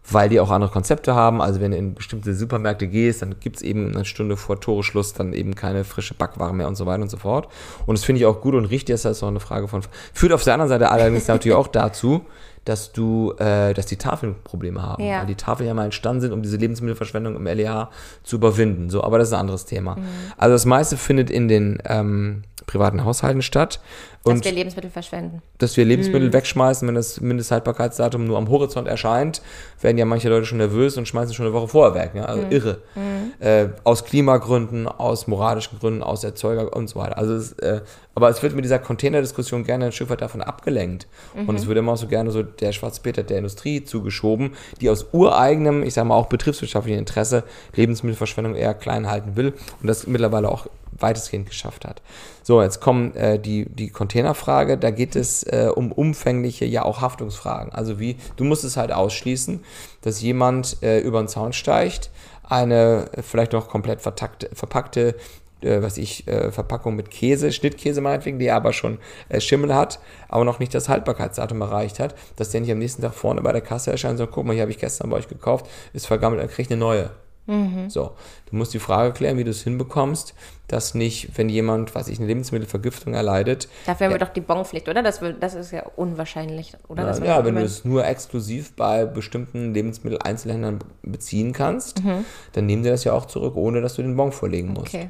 Weil die auch andere Konzepte haben. Also wenn du in bestimmte Supermärkte gehst, dann gibt es eben eine Stunde vor Toreschluss dann eben keine frische Backware mehr und so weiter und so fort. Und das finde ich auch gut und richtig, das ist auch eine Frage von. Führt auf der anderen Seite allerdings natürlich auch dazu, dass du, äh, dass die Tafeln Probleme haben. Ja. Weil die Tafeln ja mal entstanden sind, um diese Lebensmittelverschwendung im LEH zu überwinden. So, aber das ist ein anderes Thema. Mhm. Also das meiste findet in den ähm, privaten Haushalten statt. Und dass wir Lebensmittel verschwenden. Dass wir Lebensmittel mhm. wegschmeißen, wenn das Mindesthaltbarkeitsdatum nur am Horizont erscheint, werden ja manche Leute schon nervös und schmeißen schon eine Woche vorher weg. Ja? Also mhm. irre. Mhm. Äh, aus Klimagründen, aus moralischen Gründen, aus Erzeuger und so weiter. Also es, äh, aber es wird mit dieser Containerdiskussion gerne ein Stück weit davon abgelenkt. Und es mhm. wird immer auch so gerne so der schwarze Peter der Industrie zugeschoben, die aus ureigenem, ich sage mal auch betriebswirtschaftlichem Interesse Lebensmittelverschwendung eher klein halten will und das mittlerweile auch weitestgehend geschafft hat. So, jetzt kommen äh, die, die Containerfrage. Da geht es äh, um umfängliche, ja auch Haftungsfragen. Also wie, du musst es halt ausschließen, dass jemand äh, über den Zaun steigt, eine vielleicht noch komplett verpackte, äh, was ich, äh, Verpackung mit Käse, Schnittkäse meinetwegen, die aber schon äh, Schimmel hat, aber noch nicht das Haltbarkeitsdatum erreicht hat, dass der nicht am nächsten Tag vorne bei der Kasse erscheint sagt, guck mal, hier habe ich gestern bei euch gekauft, ist vergammelt, dann kriege ich eine neue. Mhm. So, du musst die Frage klären, wie du es hinbekommst, dass nicht, wenn jemand, was ich, eine Lebensmittelvergiftung erleidet. Dafür haben wir doch die Bonpflicht, oder? Das, das ist ja unwahrscheinlich, oder? Na, ja, wenn du es nur exklusiv bei bestimmten Lebensmitteleinzelhändlern beziehen kannst, mhm. dann nehmen die das ja auch zurück, ohne dass du den Bon vorlegen musst. Okay.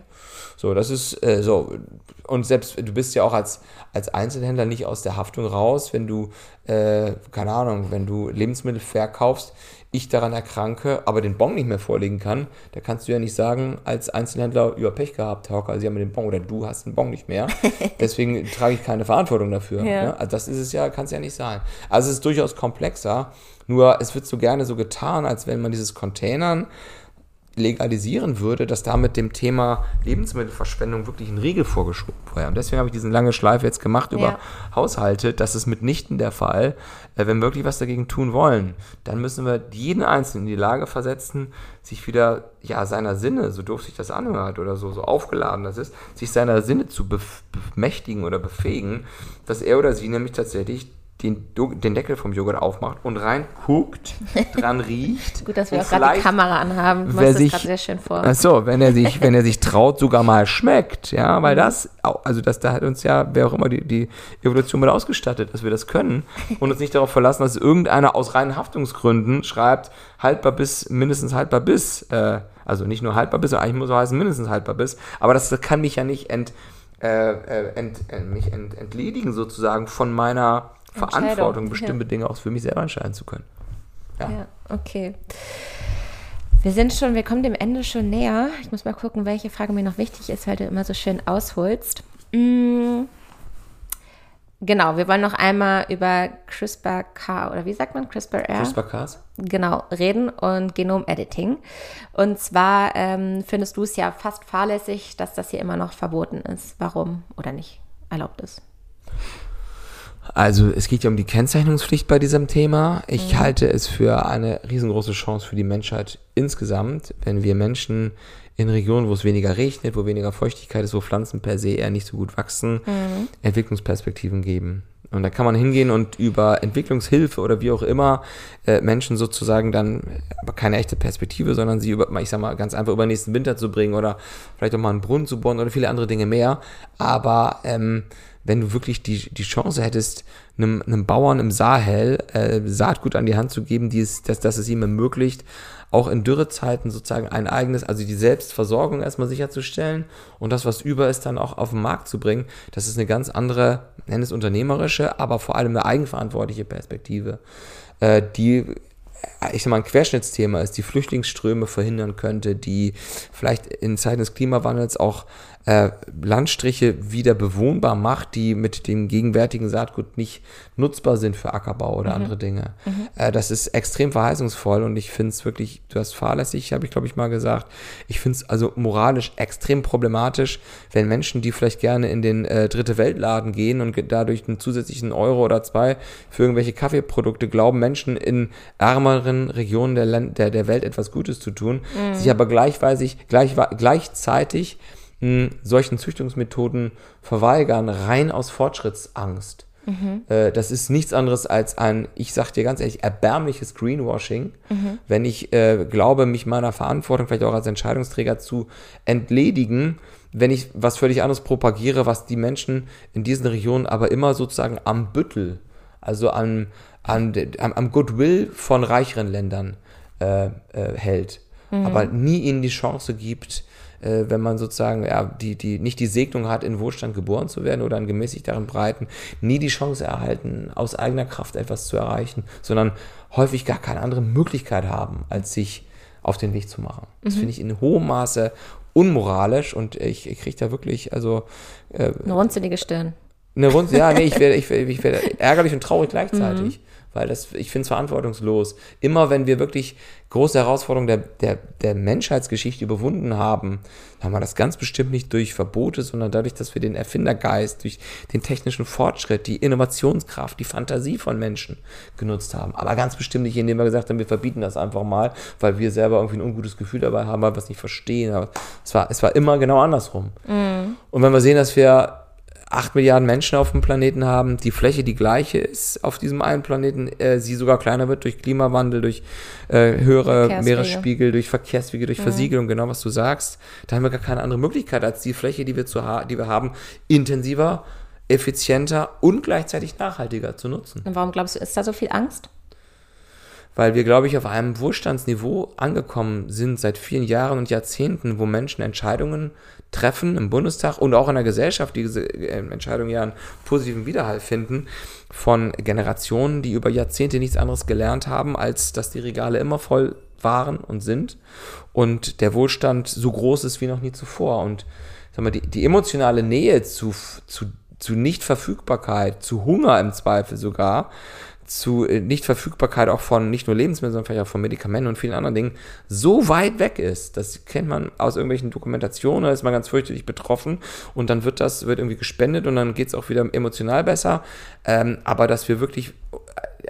So, das ist äh, so. Und selbst du bist ja auch als, als Einzelhändler nicht aus der Haftung raus, wenn du, äh, keine Ahnung, wenn du Lebensmittel verkaufst, ich daran erkranke, aber den Bon nicht mehr vorlegen kann, da kannst du ja nicht sagen, als Einzelhändler, über Pech gehabt, Herr Hocker, Sie haben den Bon oder du hast den Bon nicht mehr. Deswegen trage ich keine Verantwortung dafür. Ja. Ne? Also das ist es ja, kann es ja nicht sein. Also es ist durchaus komplexer, nur es wird so gerne so getan, als wenn man dieses Containern legalisieren würde, dass da mit dem Thema Lebensmittelverschwendung wirklich ein Riegel vorgeschoben wäre. Und deswegen habe ich diesen lange Schleife jetzt gemacht über ja. Haushalte. Das ist mitnichten der Fall. Äh, wenn wir wirklich was dagegen tun wollen, dann müssen wir jeden Einzelnen in die Lage versetzen, sich wieder, ja, seiner Sinne, so doof sich das anhört oder so, so aufgeladen das ist, sich seiner Sinne zu bemächtigen oder befähigen, dass er oder sie nämlich tatsächlich den, den Deckel vom Joghurt aufmacht und reinguckt, dran riecht. Gut, dass wir auch gerade die Kamera anhaben. Du machst das gerade sehr schön vor. Achso, wenn er sich, wenn er sich traut, sogar mal schmeckt, ja, weil mhm. das, also das, da hat uns ja, wer auch immer die, die Evolution mit ausgestattet, dass wir das können und uns nicht darauf verlassen, dass irgendeiner aus reinen Haftungsgründen schreibt, haltbar bis, mindestens haltbar bis, äh, also nicht nur haltbar bis, eigentlich muss es heißen mindestens haltbar bis, aber das kann mich ja nicht ent, äh, äh ent, ent, äh, mich ent, entledigen sozusagen von meiner Verantwortung, bestimmte ja. Dinge auch für mich selber entscheiden zu können. Ja. ja, okay. Wir sind schon, wir kommen dem Ende schon näher. Ich muss mal gucken, welche Frage mir noch wichtig ist, weil du immer so schön ausholst. Mm. Genau, wir wollen noch einmal über CRISPR-K oder wie sagt man CRISPR-R? CRISPR-Cas? Genau, reden und Genom-Editing. Und zwar ähm, findest du es ja fast fahrlässig, dass das hier immer noch verboten ist. Warum oder nicht erlaubt ist? Also es geht ja um die Kennzeichnungspflicht bei diesem Thema. Ich mhm. halte es für eine riesengroße Chance für die Menschheit insgesamt, wenn wir Menschen in Regionen, wo es weniger regnet, wo weniger Feuchtigkeit ist, wo Pflanzen per se eher nicht so gut wachsen, mhm. Entwicklungsperspektiven geben. Und da kann man hingehen und über Entwicklungshilfe oder wie auch immer äh, Menschen sozusagen dann, aber keine echte Perspektive, sondern sie über, ich sag mal, ganz einfach über den nächsten Winter zu bringen oder vielleicht auch mal einen Brunnen zu bohren oder viele andere Dinge mehr. Aber ähm, wenn du wirklich die, die Chance hättest, einem, einem Bauern im Sahel äh, Saatgut an die Hand zu geben, die es, dass, dass es ihm ermöglicht, auch in Dürrezeiten sozusagen ein eigenes, also die Selbstversorgung erstmal sicherzustellen und das, was über ist, dann auch auf den Markt zu bringen, das ist eine ganz andere, nenn es unternehmerische, aber vor allem eine eigenverantwortliche Perspektive, äh, die ich sag mal, ein Querschnittsthema ist, die Flüchtlingsströme verhindern könnte, die vielleicht in Zeiten des Klimawandels auch äh, Landstriche wieder bewohnbar macht, die mit dem gegenwärtigen Saatgut nicht nutzbar sind für Ackerbau oder mhm. andere Dinge. Mhm. Äh, das ist extrem verheißungsvoll und ich finde es wirklich, du hast fahrlässig, habe ich glaube ich mal gesagt. Ich finde es also moralisch extrem problematisch, wenn Menschen, die vielleicht gerne in den äh, Dritte Weltladen gehen und dadurch einen zusätzlichen Euro oder zwei für irgendwelche Kaffeeprodukte glauben, Menschen in ärmeren Regionen der, Land der, der Welt etwas Gutes zu tun, mhm. sich aber gleichweisig, gleich, gleichzeitig mh, solchen Züchtungsmethoden verweigern, rein aus Fortschrittsangst. Mhm. Äh, das ist nichts anderes als ein, ich sag dir ganz ehrlich, erbärmliches Greenwashing, mhm. wenn ich äh, glaube, mich meiner Verantwortung vielleicht auch als Entscheidungsträger zu entledigen, wenn ich was völlig anderes propagiere, was die Menschen in diesen Regionen aber immer sozusagen am Büttel, also an, an, am Goodwill von reicheren Ländern äh, äh, hält, mhm. aber nie ihnen die Chance gibt, äh, wenn man sozusagen ja, die, die nicht die Segnung hat, in Wohlstand geboren zu werden oder in gemäßigteren Breiten, nie die Chance erhalten, aus eigener Kraft etwas zu erreichen, sondern häufig gar keine andere Möglichkeit haben, als sich auf den Weg zu machen. Das mhm. finde ich in hohem Maße unmoralisch und ich, ich kriege da wirklich, also. Äh, eine runzelige Stirn. Eine runzelige, ja, nee, ich werde ich werd, ich werd ärgerlich und traurig gleichzeitig. Mhm weil das, ich finde es verantwortungslos. Immer wenn wir wirklich große Herausforderungen der, der, der Menschheitsgeschichte überwunden haben, haben wir das ganz bestimmt nicht durch Verbote, sondern dadurch, dass wir den Erfindergeist, durch den technischen Fortschritt, die Innovationskraft, die Fantasie von Menschen genutzt haben. Aber ganz bestimmt nicht, indem wir gesagt haben, wir verbieten das einfach mal, weil wir selber irgendwie ein ungutes Gefühl dabei haben, weil wir es nicht verstehen. Aber es war, es war immer genau andersrum. Mhm. Und wenn wir sehen, dass wir 8 Milliarden Menschen auf dem Planeten haben, die Fläche die gleiche ist auf diesem einen Planeten, äh, sie sogar kleiner wird durch Klimawandel, durch äh, höhere Meeresspiegel, durch Verkehrswege, durch mhm. Versiegelung, genau was du sagst, da haben wir gar keine andere Möglichkeit, als die Fläche, die wir, zu die wir haben, intensiver, effizienter und gleichzeitig nachhaltiger zu nutzen. Und warum glaubst du, ist da so viel Angst? Weil wir, glaube ich, auf einem Wohlstandsniveau angekommen sind seit vielen Jahren und Jahrzehnten, wo Menschen Entscheidungen treffen im Bundestag und auch in der Gesellschaft, die diese äh, Entscheidungen ja einen positiven Widerhall finden, von Generationen, die über Jahrzehnte nichts anderes gelernt haben, als dass die Regale immer voll waren und sind und der Wohlstand so groß ist wie noch nie zuvor. Und sag mal, die, die emotionale Nähe zu, zu, zu Nichtverfügbarkeit, zu Hunger im Zweifel sogar, zu äh, Nichtverfügbarkeit auch von nicht nur Lebensmitteln, sondern vielleicht auch von Medikamenten und vielen anderen Dingen so weit weg ist. Das kennt man aus irgendwelchen Dokumentationen, da ist man ganz fürchterlich betroffen und dann wird das, wird irgendwie gespendet und dann geht es auch wieder emotional besser. Ähm, aber dass wir wirklich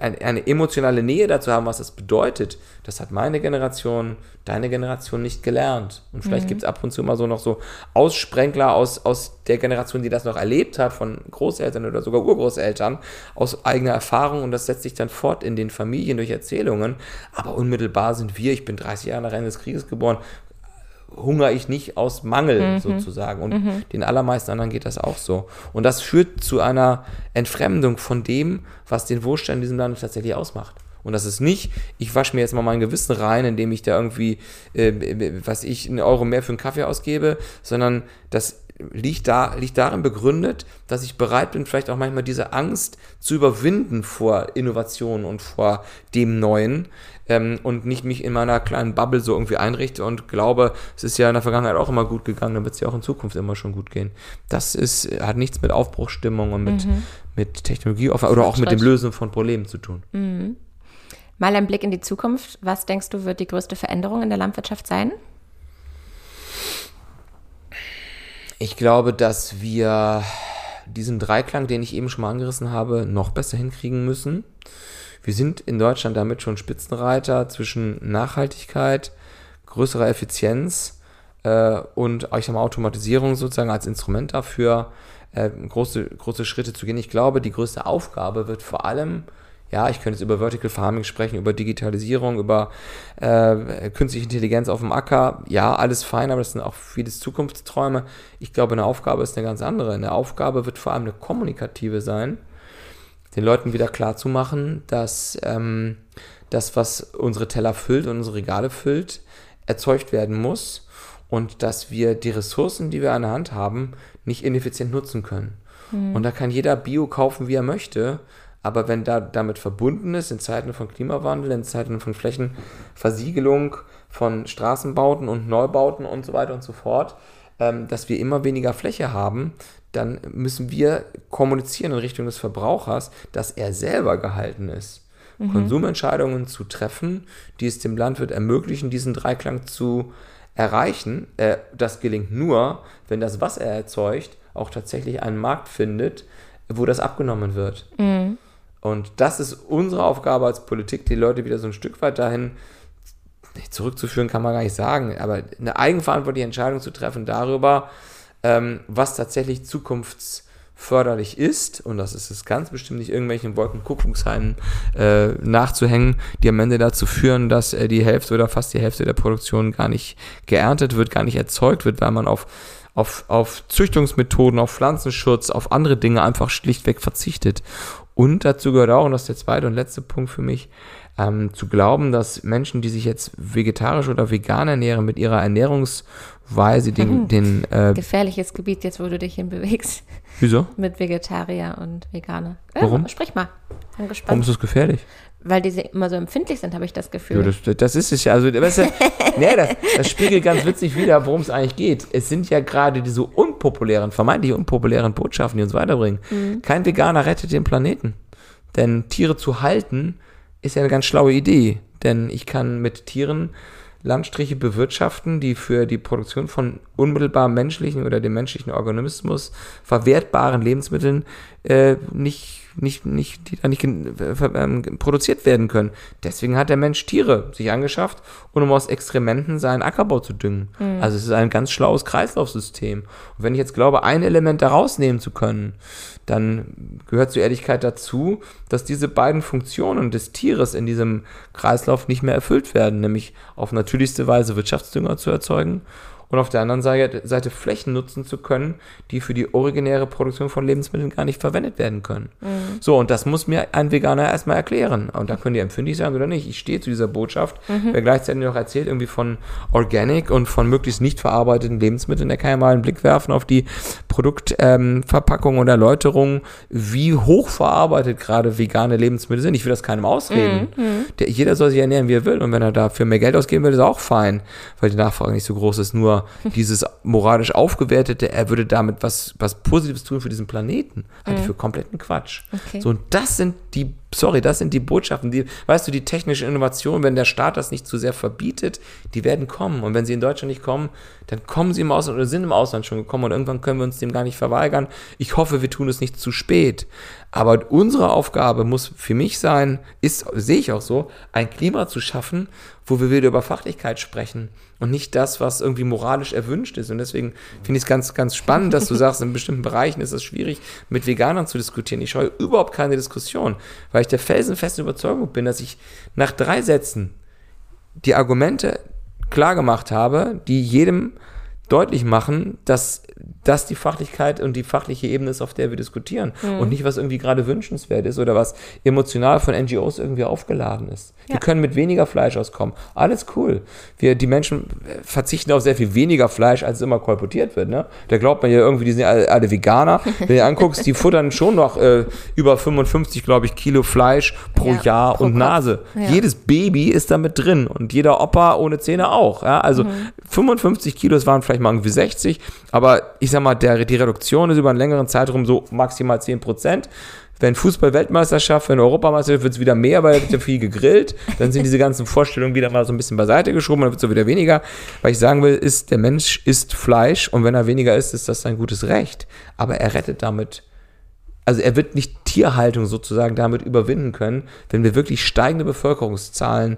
eine, eine, emotionale Nähe dazu haben, was das bedeutet, das hat meine Generation, deine Generation nicht gelernt. Und vielleicht mhm. gibt es ab und zu immer so noch so Aussprenkler aus, aus der Generation, die das noch erlebt hat, von Großeltern oder sogar Urgroßeltern, aus eigener Erfahrung und das setzt sich dann fort in den Familien durch Erzählungen. Aber unmittelbar sind wir, ich bin 30 Jahre nach Ende des Krieges geboren, hungere ich nicht aus Mangel mhm. sozusagen. Und mhm. den allermeisten anderen geht das auch so. Und das führt zu einer Entfremdung von dem, was den Wohlstand in diesem Land tatsächlich ausmacht. Und das ist nicht, ich wasche mir jetzt mal mein Gewissen rein, indem ich da irgendwie, äh, was ich, einen Euro mehr für einen Kaffee ausgebe, sondern das liegt, da, liegt darin begründet, dass ich bereit bin, vielleicht auch manchmal diese Angst zu überwinden vor Innovationen und vor dem Neuen, ähm, und nicht mich in meiner kleinen Bubble so irgendwie einrichte und glaube, es ist ja in der Vergangenheit auch immer gut gegangen, dann wird es ja auch in Zukunft immer schon gut gehen. Das ist, hat nichts mit Aufbruchsstimmung und mit, mhm. mit Technologie oder auch mit dem Lösen von Problemen zu tun. Mhm. Mal ein Blick in die Zukunft. Was denkst du, wird die größte Veränderung in der Landwirtschaft sein? Ich glaube, dass wir diesen Dreiklang, den ich eben schon mal angerissen habe, noch besser hinkriegen müssen. Wir sind in Deutschland damit schon Spitzenreiter zwischen Nachhaltigkeit, größerer Effizienz äh, und ich sag mal, Automatisierung sozusagen als Instrument dafür, äh, große, große Schritte zu gehen. Ich glaube, die größte Aufgabe wird vor allem ja, ich könnte jetzt über Vertical Farming sprechen, über Digitalisierung, über äh, künstliche Intelligenz auf dem Acker. Ja, alles fein, aber das sind auch viele Zukunftsträume. Ich glaube, eine Aufgabe ist eine ganz andere. Eine Aufgabe wird vor allem eine kommunikative sein den Leuten wieder klar zu machen, dass ähm, das, was unsere Teller füllt und unsere Regale füllt, erzeugt werden muss und dass wir die Ressourcen, die wir an der Hand haben, nicht ineffizient nutzen können. Mhm. Und da kann jeder Bio kaufen, wie er möchte, aber wenn da damit verbunden ist, in Zeiten von Klimawandel, in Zeiten von Flächenversiegelung, von Straßenbauten und Neubauten und so weiter und so fort, ähm, dass wir immer weniger Fläche haben, dann müssen wir kommunizieren in Richtung des Verbrauchers, dass er selber gehalten ist. Mhm. Konsumentscheidungen zu treffen, die es dem Landwirt ermöglichen, diesen Dreiklang zu erreichen. Äh, das gelingt nur, wenn das, was er erzeugt, auch tatsächlich einen Markt findet, wo das abgenommen wird. Mhm. Und das ist unsere Aufgabe als Politik, die Leute wieder so ein Stück weit dahin zurückzuführen, kann man gar nicht sagen, aber eine eigenverantwortliche Entscheidung zu treffen darüber, ähm, was tatsächlich zukunftsförderlich ist, und das ist es ganz bestimmt nicht irgendwelchen Wolkenkuckucksheinen äh, nachzuhängen, die am Ende dazu führen, dass äh, die Hälfte oder fast die Hälfte der Produktion gar nicht geerntet wird, gar nicht erzeugt wird, weil man auf auf, auf Züchtungsmethoden, auf Pflanzenschutz, auf andere Dinge einfach schlichtweg verzichtet. Und dazu gehört auch, und das ist der zweite und letzte Punkt für mich, ähm, zu glauben, dass Menschen, die sich jetzt vegetarisch oder vegan ernähren, mit ihrer Ernährungsweise den... Mhm. den äh, Gefährliches Gebiet jetzt, wo du dich hinbewegst. Wieso? Mit Vegetarier und Veganer. Äh, Warum? Sprich mal. Bin gespannt. Warum ist das gefährlich? Weil diese immer so empfindlich sind, habe ich das Gefühl. Ja, das, das, ist es ja. Also, weißt du, nee, das, das spiegelt ganz witzig wieder, worum es eigentlich geht. Es sind ja gerade diese unpopulären, vermeintlich unpopulären Botschaften, die uns weiterbringen. Mhm. Kein Veganer rettet den Planeten. Denn Tiere zu halten, ist ja eine ganz schlaue Idee. Denn ich kann mit Tieren Landstriche bewirtschaften, die für die Produktion von unmittelbar menschlichen oder dem menschlichen Organismus verwertbaren Lebensmitteln äh, nicht nicht, nicht, die da nicht ähm, produziert werden können. Deswegen hat der Mensch Tiere sich angeschafft, um aus Exkrementen seinen Ackerbau zu düngen. Mhm. Also es ist ein ganz schlaues Kreislaufsystem. Und wenn ich jetzt glaube, ein Element da rausnehmen zu können, dann gehört zur Ehrlichkeit dazu, dass diese beiden Funktionen des Tieres in diesem Kreislauf nicht mehr erfüllt werden, nämlich auf natürlichste Weise Wirtschaftsdünger zu erzeugen und auf der anderen Seite Flächen nutzen zu können, die für die originäre Produktion von Lebensmitteln gar nicht verwendet werden können. Mhm. So, und das muss mir ein Veganer erstmal erklären. Und da können die empfindlich sein oder nicht. Ich stehe zu dieser Botschaft. Mhm. Wer gleichzeitig noch erzählt irgendwie von Organic und von möglichst nicht verarbeiteten Lebensmitteln, der kann ja mal einen Blick werfen auf die Produktverpackung ähm, und Erläuterung, wie hoch verarbeitet gerade vegane Lebensmittel sind. Ich will das keinem ausreden. Mhm. mhm. Der, jeder soll sich ernähren, wie er will. Und wenn er dafür mehr Geld ausgeben will, ist auch fein, weil die Nachfrage nicht so groß ist. Nur dieses moralisch aufgewertete, er würde damit was, was Positives tun für diesen Planeten, halte ich mhm. für kompletten Quatsch. Okay. So, und das sind die, sorry, das sind die Botschaften, die, weißt du, die technische Innovation, wenn der Staat das nicht zu sehr verbietet, die werden kommen. Und wenn sie in Deutschland nicht kommen, dann kommen sie im Ausland oder sind im Ausland schon gekommen und irgendwann können wir uns dem gar nicht verweigern. Ich hoffe, wir tun es nicht zu spät. Aber unsere Aufgabe muss für mich sein, ist, sehe ich auch so, ein Klima zu schaffen, wo wir wieder über Fachlichkeit sprechen und nicht das, was irgendwie moralisch erwünscht ist. Und deswegen finde ich es ganz, ganz spannend, dass du sagst, in bestimmten Bereichen ist es schwierig, mit Veganern zu diskutieren. Ich scheue überhaupt keine Diskussion, weil ich der felsenfesten Überzeugung bin, dass ich nach drei Sätzen die Argumente klar gemacht habe, die jedem deutlich machen, dass das die Fachlichkeit und die fachliche Ebene ist, auf der wir diskutieren mhm. und nicht, was irgendwie gerade wünschenswert ist oder was emotional von NGOs irgendwie aufgeladen ist. Ja. Wir können mit weniger Fleisch auskommen. Alles cool. Wir, die Menschen verzichten auf sehr viel weniger Fleisch, als immer kolportiert wird. Ne? Da glaubt man ja irgendwie, die sind alle, alle Veganer. Wenn du anguckst, die futtern schon noch äh, über 55, glaube ich, Kilo Fleisch pro ja, Jahr pro und Kopf. Nase. Ja. Jedes Baby ist damit drin und jeder Opa ohne Zähne auch. Ja? Also mhm. 55 Kilo, es waren vielleicht mal irgendwie 60, aber ich sag mal, der, die Reduktion ist über einen längeren Zeitraum so maximal 10 Prozent. Wenn Fußball-Weltmeisterschaft, wenn Europameisterschaft wird es wieder mehr, weil da wird ja viel gegrillt. Dann sind diese ganzen Vorstellungen wieder mal so ein bisschen beiseite geschoben, dann wird es wieder weniger. Was ich sagen will, ist, der Mensch isst Fleisch und wenn er weniger isst, ist das sein gutes Recht. Aber er rettet damit also er wird nicht Tierhaltung sozusagen damit überwinden können, wenn wir wirklich steigende Bevölkerungszahlen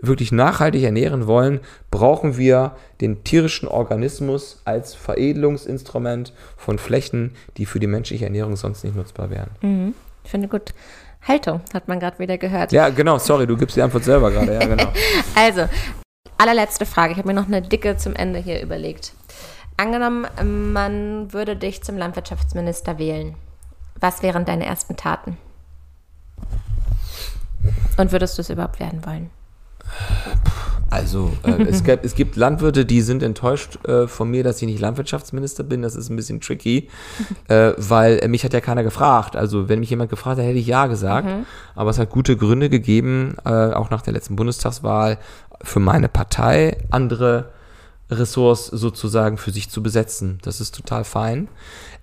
wirklich nachhaltig ernähren wollen, brauchen wir den tierischen Organismus als Veredelungsinstrument von Flächen, die für die menschliche Ernährung sonst nicht nutzbar wären. Mhm. Ich finde gut. Haltung, hat man gerade wieder gehört. Ja, genau, sorry, du gibst die Antwort selber gerade. Ja, genau. also, allerletzte Frage. Ich habe mir noch eine dicke zum Ende hier überlegt. Angenommen, man würde dich zum Landwirtschaftsminister wählen. Was wären deine ersten Taten? Und würdest du es überhaupt werden wollen? Also, äh, es, gibt, es, gibt, Landwirte, die sind enttäuscht äh, von mir, dass ich nicht Landwirtschaftsminister bin. Das ist ein bisschen tricky, äh, weil mich hat ja keiner gefragt. Also, wenn mich jemand gefragt hätte, hätte ich ja gesagt. Mhm. Aber es hat gute Gründe gegeben, äh, auch nach der letzten Bundestagswahl, für meine Partei andere Ressorts sozusagen für sich zu besetzen. Das ist total fein.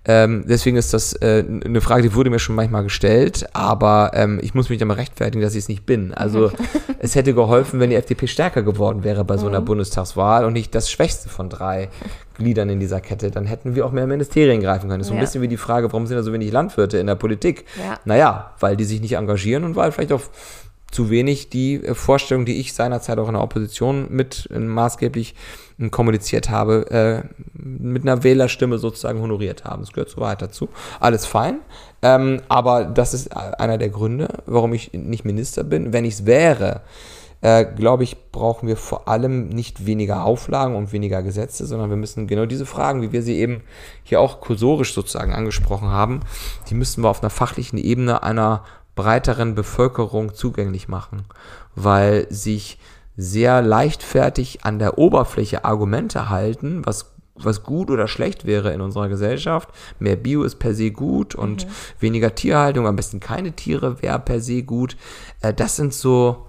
Ähm, deswegen ist das äh, eine Frage, die wurde mir schon manchmal gestellt, aber ähm, ich muss mich dann mal rechtfertigen, dass ich es nicht bin. Also es hätte geholfen, wenn die FDP stärker geworden wäre bei so einer mhm. Bundestagswahl und nicht das Schwächste von drei Gliedern in dieser Kette. Dann hätten wir auch mehr Ministerien greifen können. Das ist so ein bisschen wie die Frage, warum sind da so wenig Landwirte in der Politik? Ja. Naja, weil die sich nicht engagieren und weil vielleicht auch zu wenig die äh, Vorstellung, die ich seinerzeit auch in der Opposition mit äh, maßgeblich äh, kommuniziert habe, äh, mit einer Wählerstimme sozusagen honoriert haben. Das gehört so weit dazu. Alles fein. Ähm, aber das ist einer der Gründe, warum ich nicht Minister bin. Wenn ich es wäre, äh, glaube ich, brauchen wir vor allem nicht weniger Auflagen und weniger Gesetze, sondern wir müssen genau diese Fragen, wie wir sie eben hier auch kursorisch sozusagen angesprochen haben, die müssen wir auf einer fachlichen Ebene einer breiteren Bevölkerung zugänglich machen, weil sich sehr leichtfertig an der Oberfläche Argumente halten, was was gut oder schlecht wäre in unserer Gesellschaft. Mehr Bio ist per se gut und mhm. weniger Tierhaltung, am besten keine Tiere wäre per se gut. Äh, das sind so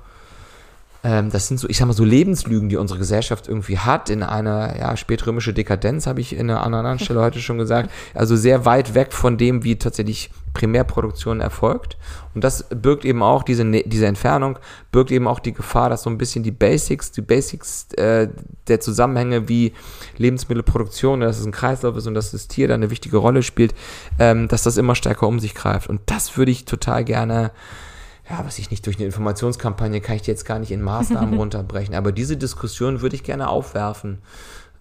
das sind so, ich sag mal, so Lebenslügen, die unsere Gesellschaft irgendwie hat, in einer ja, spätrömische Dekadenz, habe ich in einer anderen Stelle heute schon gesagt. Also sehr weit weg von dem, wie tatsächlich Primärproduktion erfolgt. Und das birgt eben auch, diese, ne, diese Entfernung, birgt eben auch die Gefahr, dass so ein bisschen die Basics, die Basics äh, der Zusammenhänge wie Lebensmittelproduktion, dass es ein Kreislauf ist und dass das Tier da eine wichtige Rolle spielt, ähm, dass das immer stärker um sich greift. Und das würde ich total gerne ja, was ich nicht durch eine Informationskampagne kann ich die jetzt gar nicht in Maßnahmen runterbrechen, aber diese Diskussion würde ich gerne aufwerfen,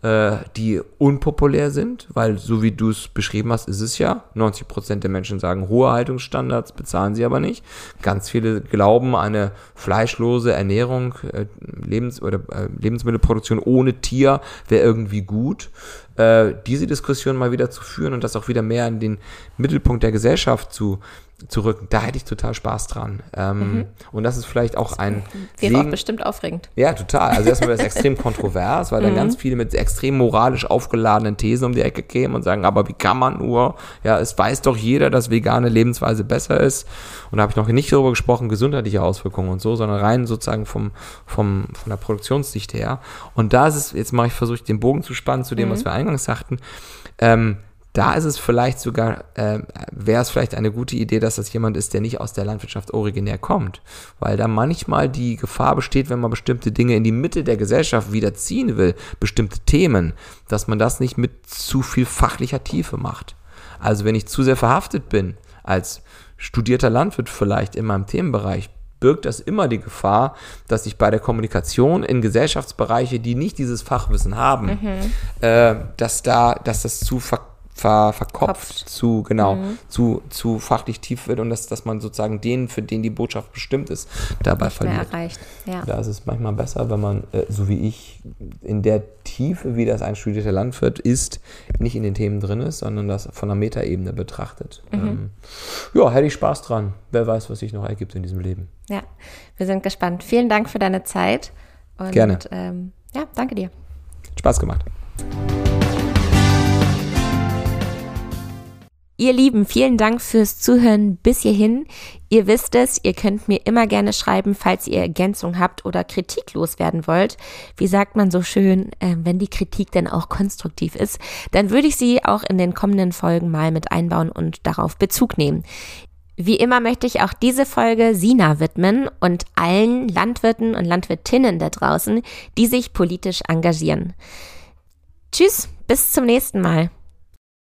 äh, die unpopulär sind, weil so wie du es beschrieben hast, ist es ja, 90 Prozent der Menschen sagen hohe Haltungsstandards, bezahlen sie aber nicht. Ganz viele glauben, eine fleischlose Ernährung, äh, Lebens- oder äh, Lebensmittelproduktion ohne Tier wäre irgendwie gut. Äh, diese Diskussion mal wieder zu führen und das auch wieder mehr in den Mittelpunkt der Gesellschaft zu zurück. Da hätte ich total Spaß dran. Ähm, mhm. Und das ist vielleicht auch ein. Wäre auch bestimmt aufregend. Ja, total. Also erstmal wäre es extrem kontrovers, weil mhm. dann ganz viele mit extrem moralisch aufgeladenen Thesen um die Ecke kämen und sagen, aber wie kann man nur? Ja, es weiß doch jeder, dass vegane Lebensweise besser ist. Und da habe ich noch nicht darüber gesprochen, gesundheitliche Auswirkungen und so, sondern rein sozusagen vom, vom, von der Produktionssicht her. Und da ist es, jetzt mache ich versuche, den Bogen zu spannen zu dem, mhm. was wir eingangs sagten. Ähm, da ist es vielleicht sogar, äh, wäre es vielleicht eine gute Idee, dass das jemand ist, der nicht aus der Landwirtschaft originär kommt. Weil da manchmal die Gefahr besteht, wenn man bestimmte Dinge in die Mitte der Gesellschaft wieder ziehen will, bestimmte Themen, dass man das nicht mit zu viel fachlicher Tiefe macht. Also wenn ich zu sehr verhaftet bin, als studierter Landwirt vielleicht in meinem Themenbereich, birgt das immer die Gefahr, dass ich bei der Kommunikation in Gesellschaftsbereiche, die nicht dieses Fachwissen haben, mhm. äh, dass da, dass das zu ver ver, verkopft Kopft. zu, genau, mhm. zu, zu fachlich tief wird und dass, dass man sozusagen den, für den die Botschaft bestimmt ist, dabei Nicht verliert. erreicht. Ja. Da ist es manchmal besser, wenn man, äh, so wie ich, in der Tiefe, wie das ein studierter Landwirt ist, nicht in den Themen drin ist, sondern das von der Metaebene betrachtet. Mhm. Ähm, ja, hätte ich Spaß dran. Wer weiß, was sich noch ergibt in diesem Leben. Ja, wir sind gespannt. Vielen Dank für deine Zeit. Und, Gerne. Ähm, ja, danke dir. Spaß gemacht. Ihr Lieben, vielen Dank fürs Zuhören bis hierhin. Ihr wisst es, ihr könnt mir immer gerne schreiben, falls ihr Ergänzung habt oder Kritik loswerden wollt. Wie sagt man so schön, äh, wenn die Kritik denn auch konstruktiv ist, dann würde ich sie auch in den kommenden Folgen mal mit einbauen und darauf Bezug nehmen. Wie immer möchte ich auch diese Folge Sina widmen und allen Landwirten und Landwirtinnen da draußen, die sich politisch engagieren. Tschüss, bis zum nächsten Mal.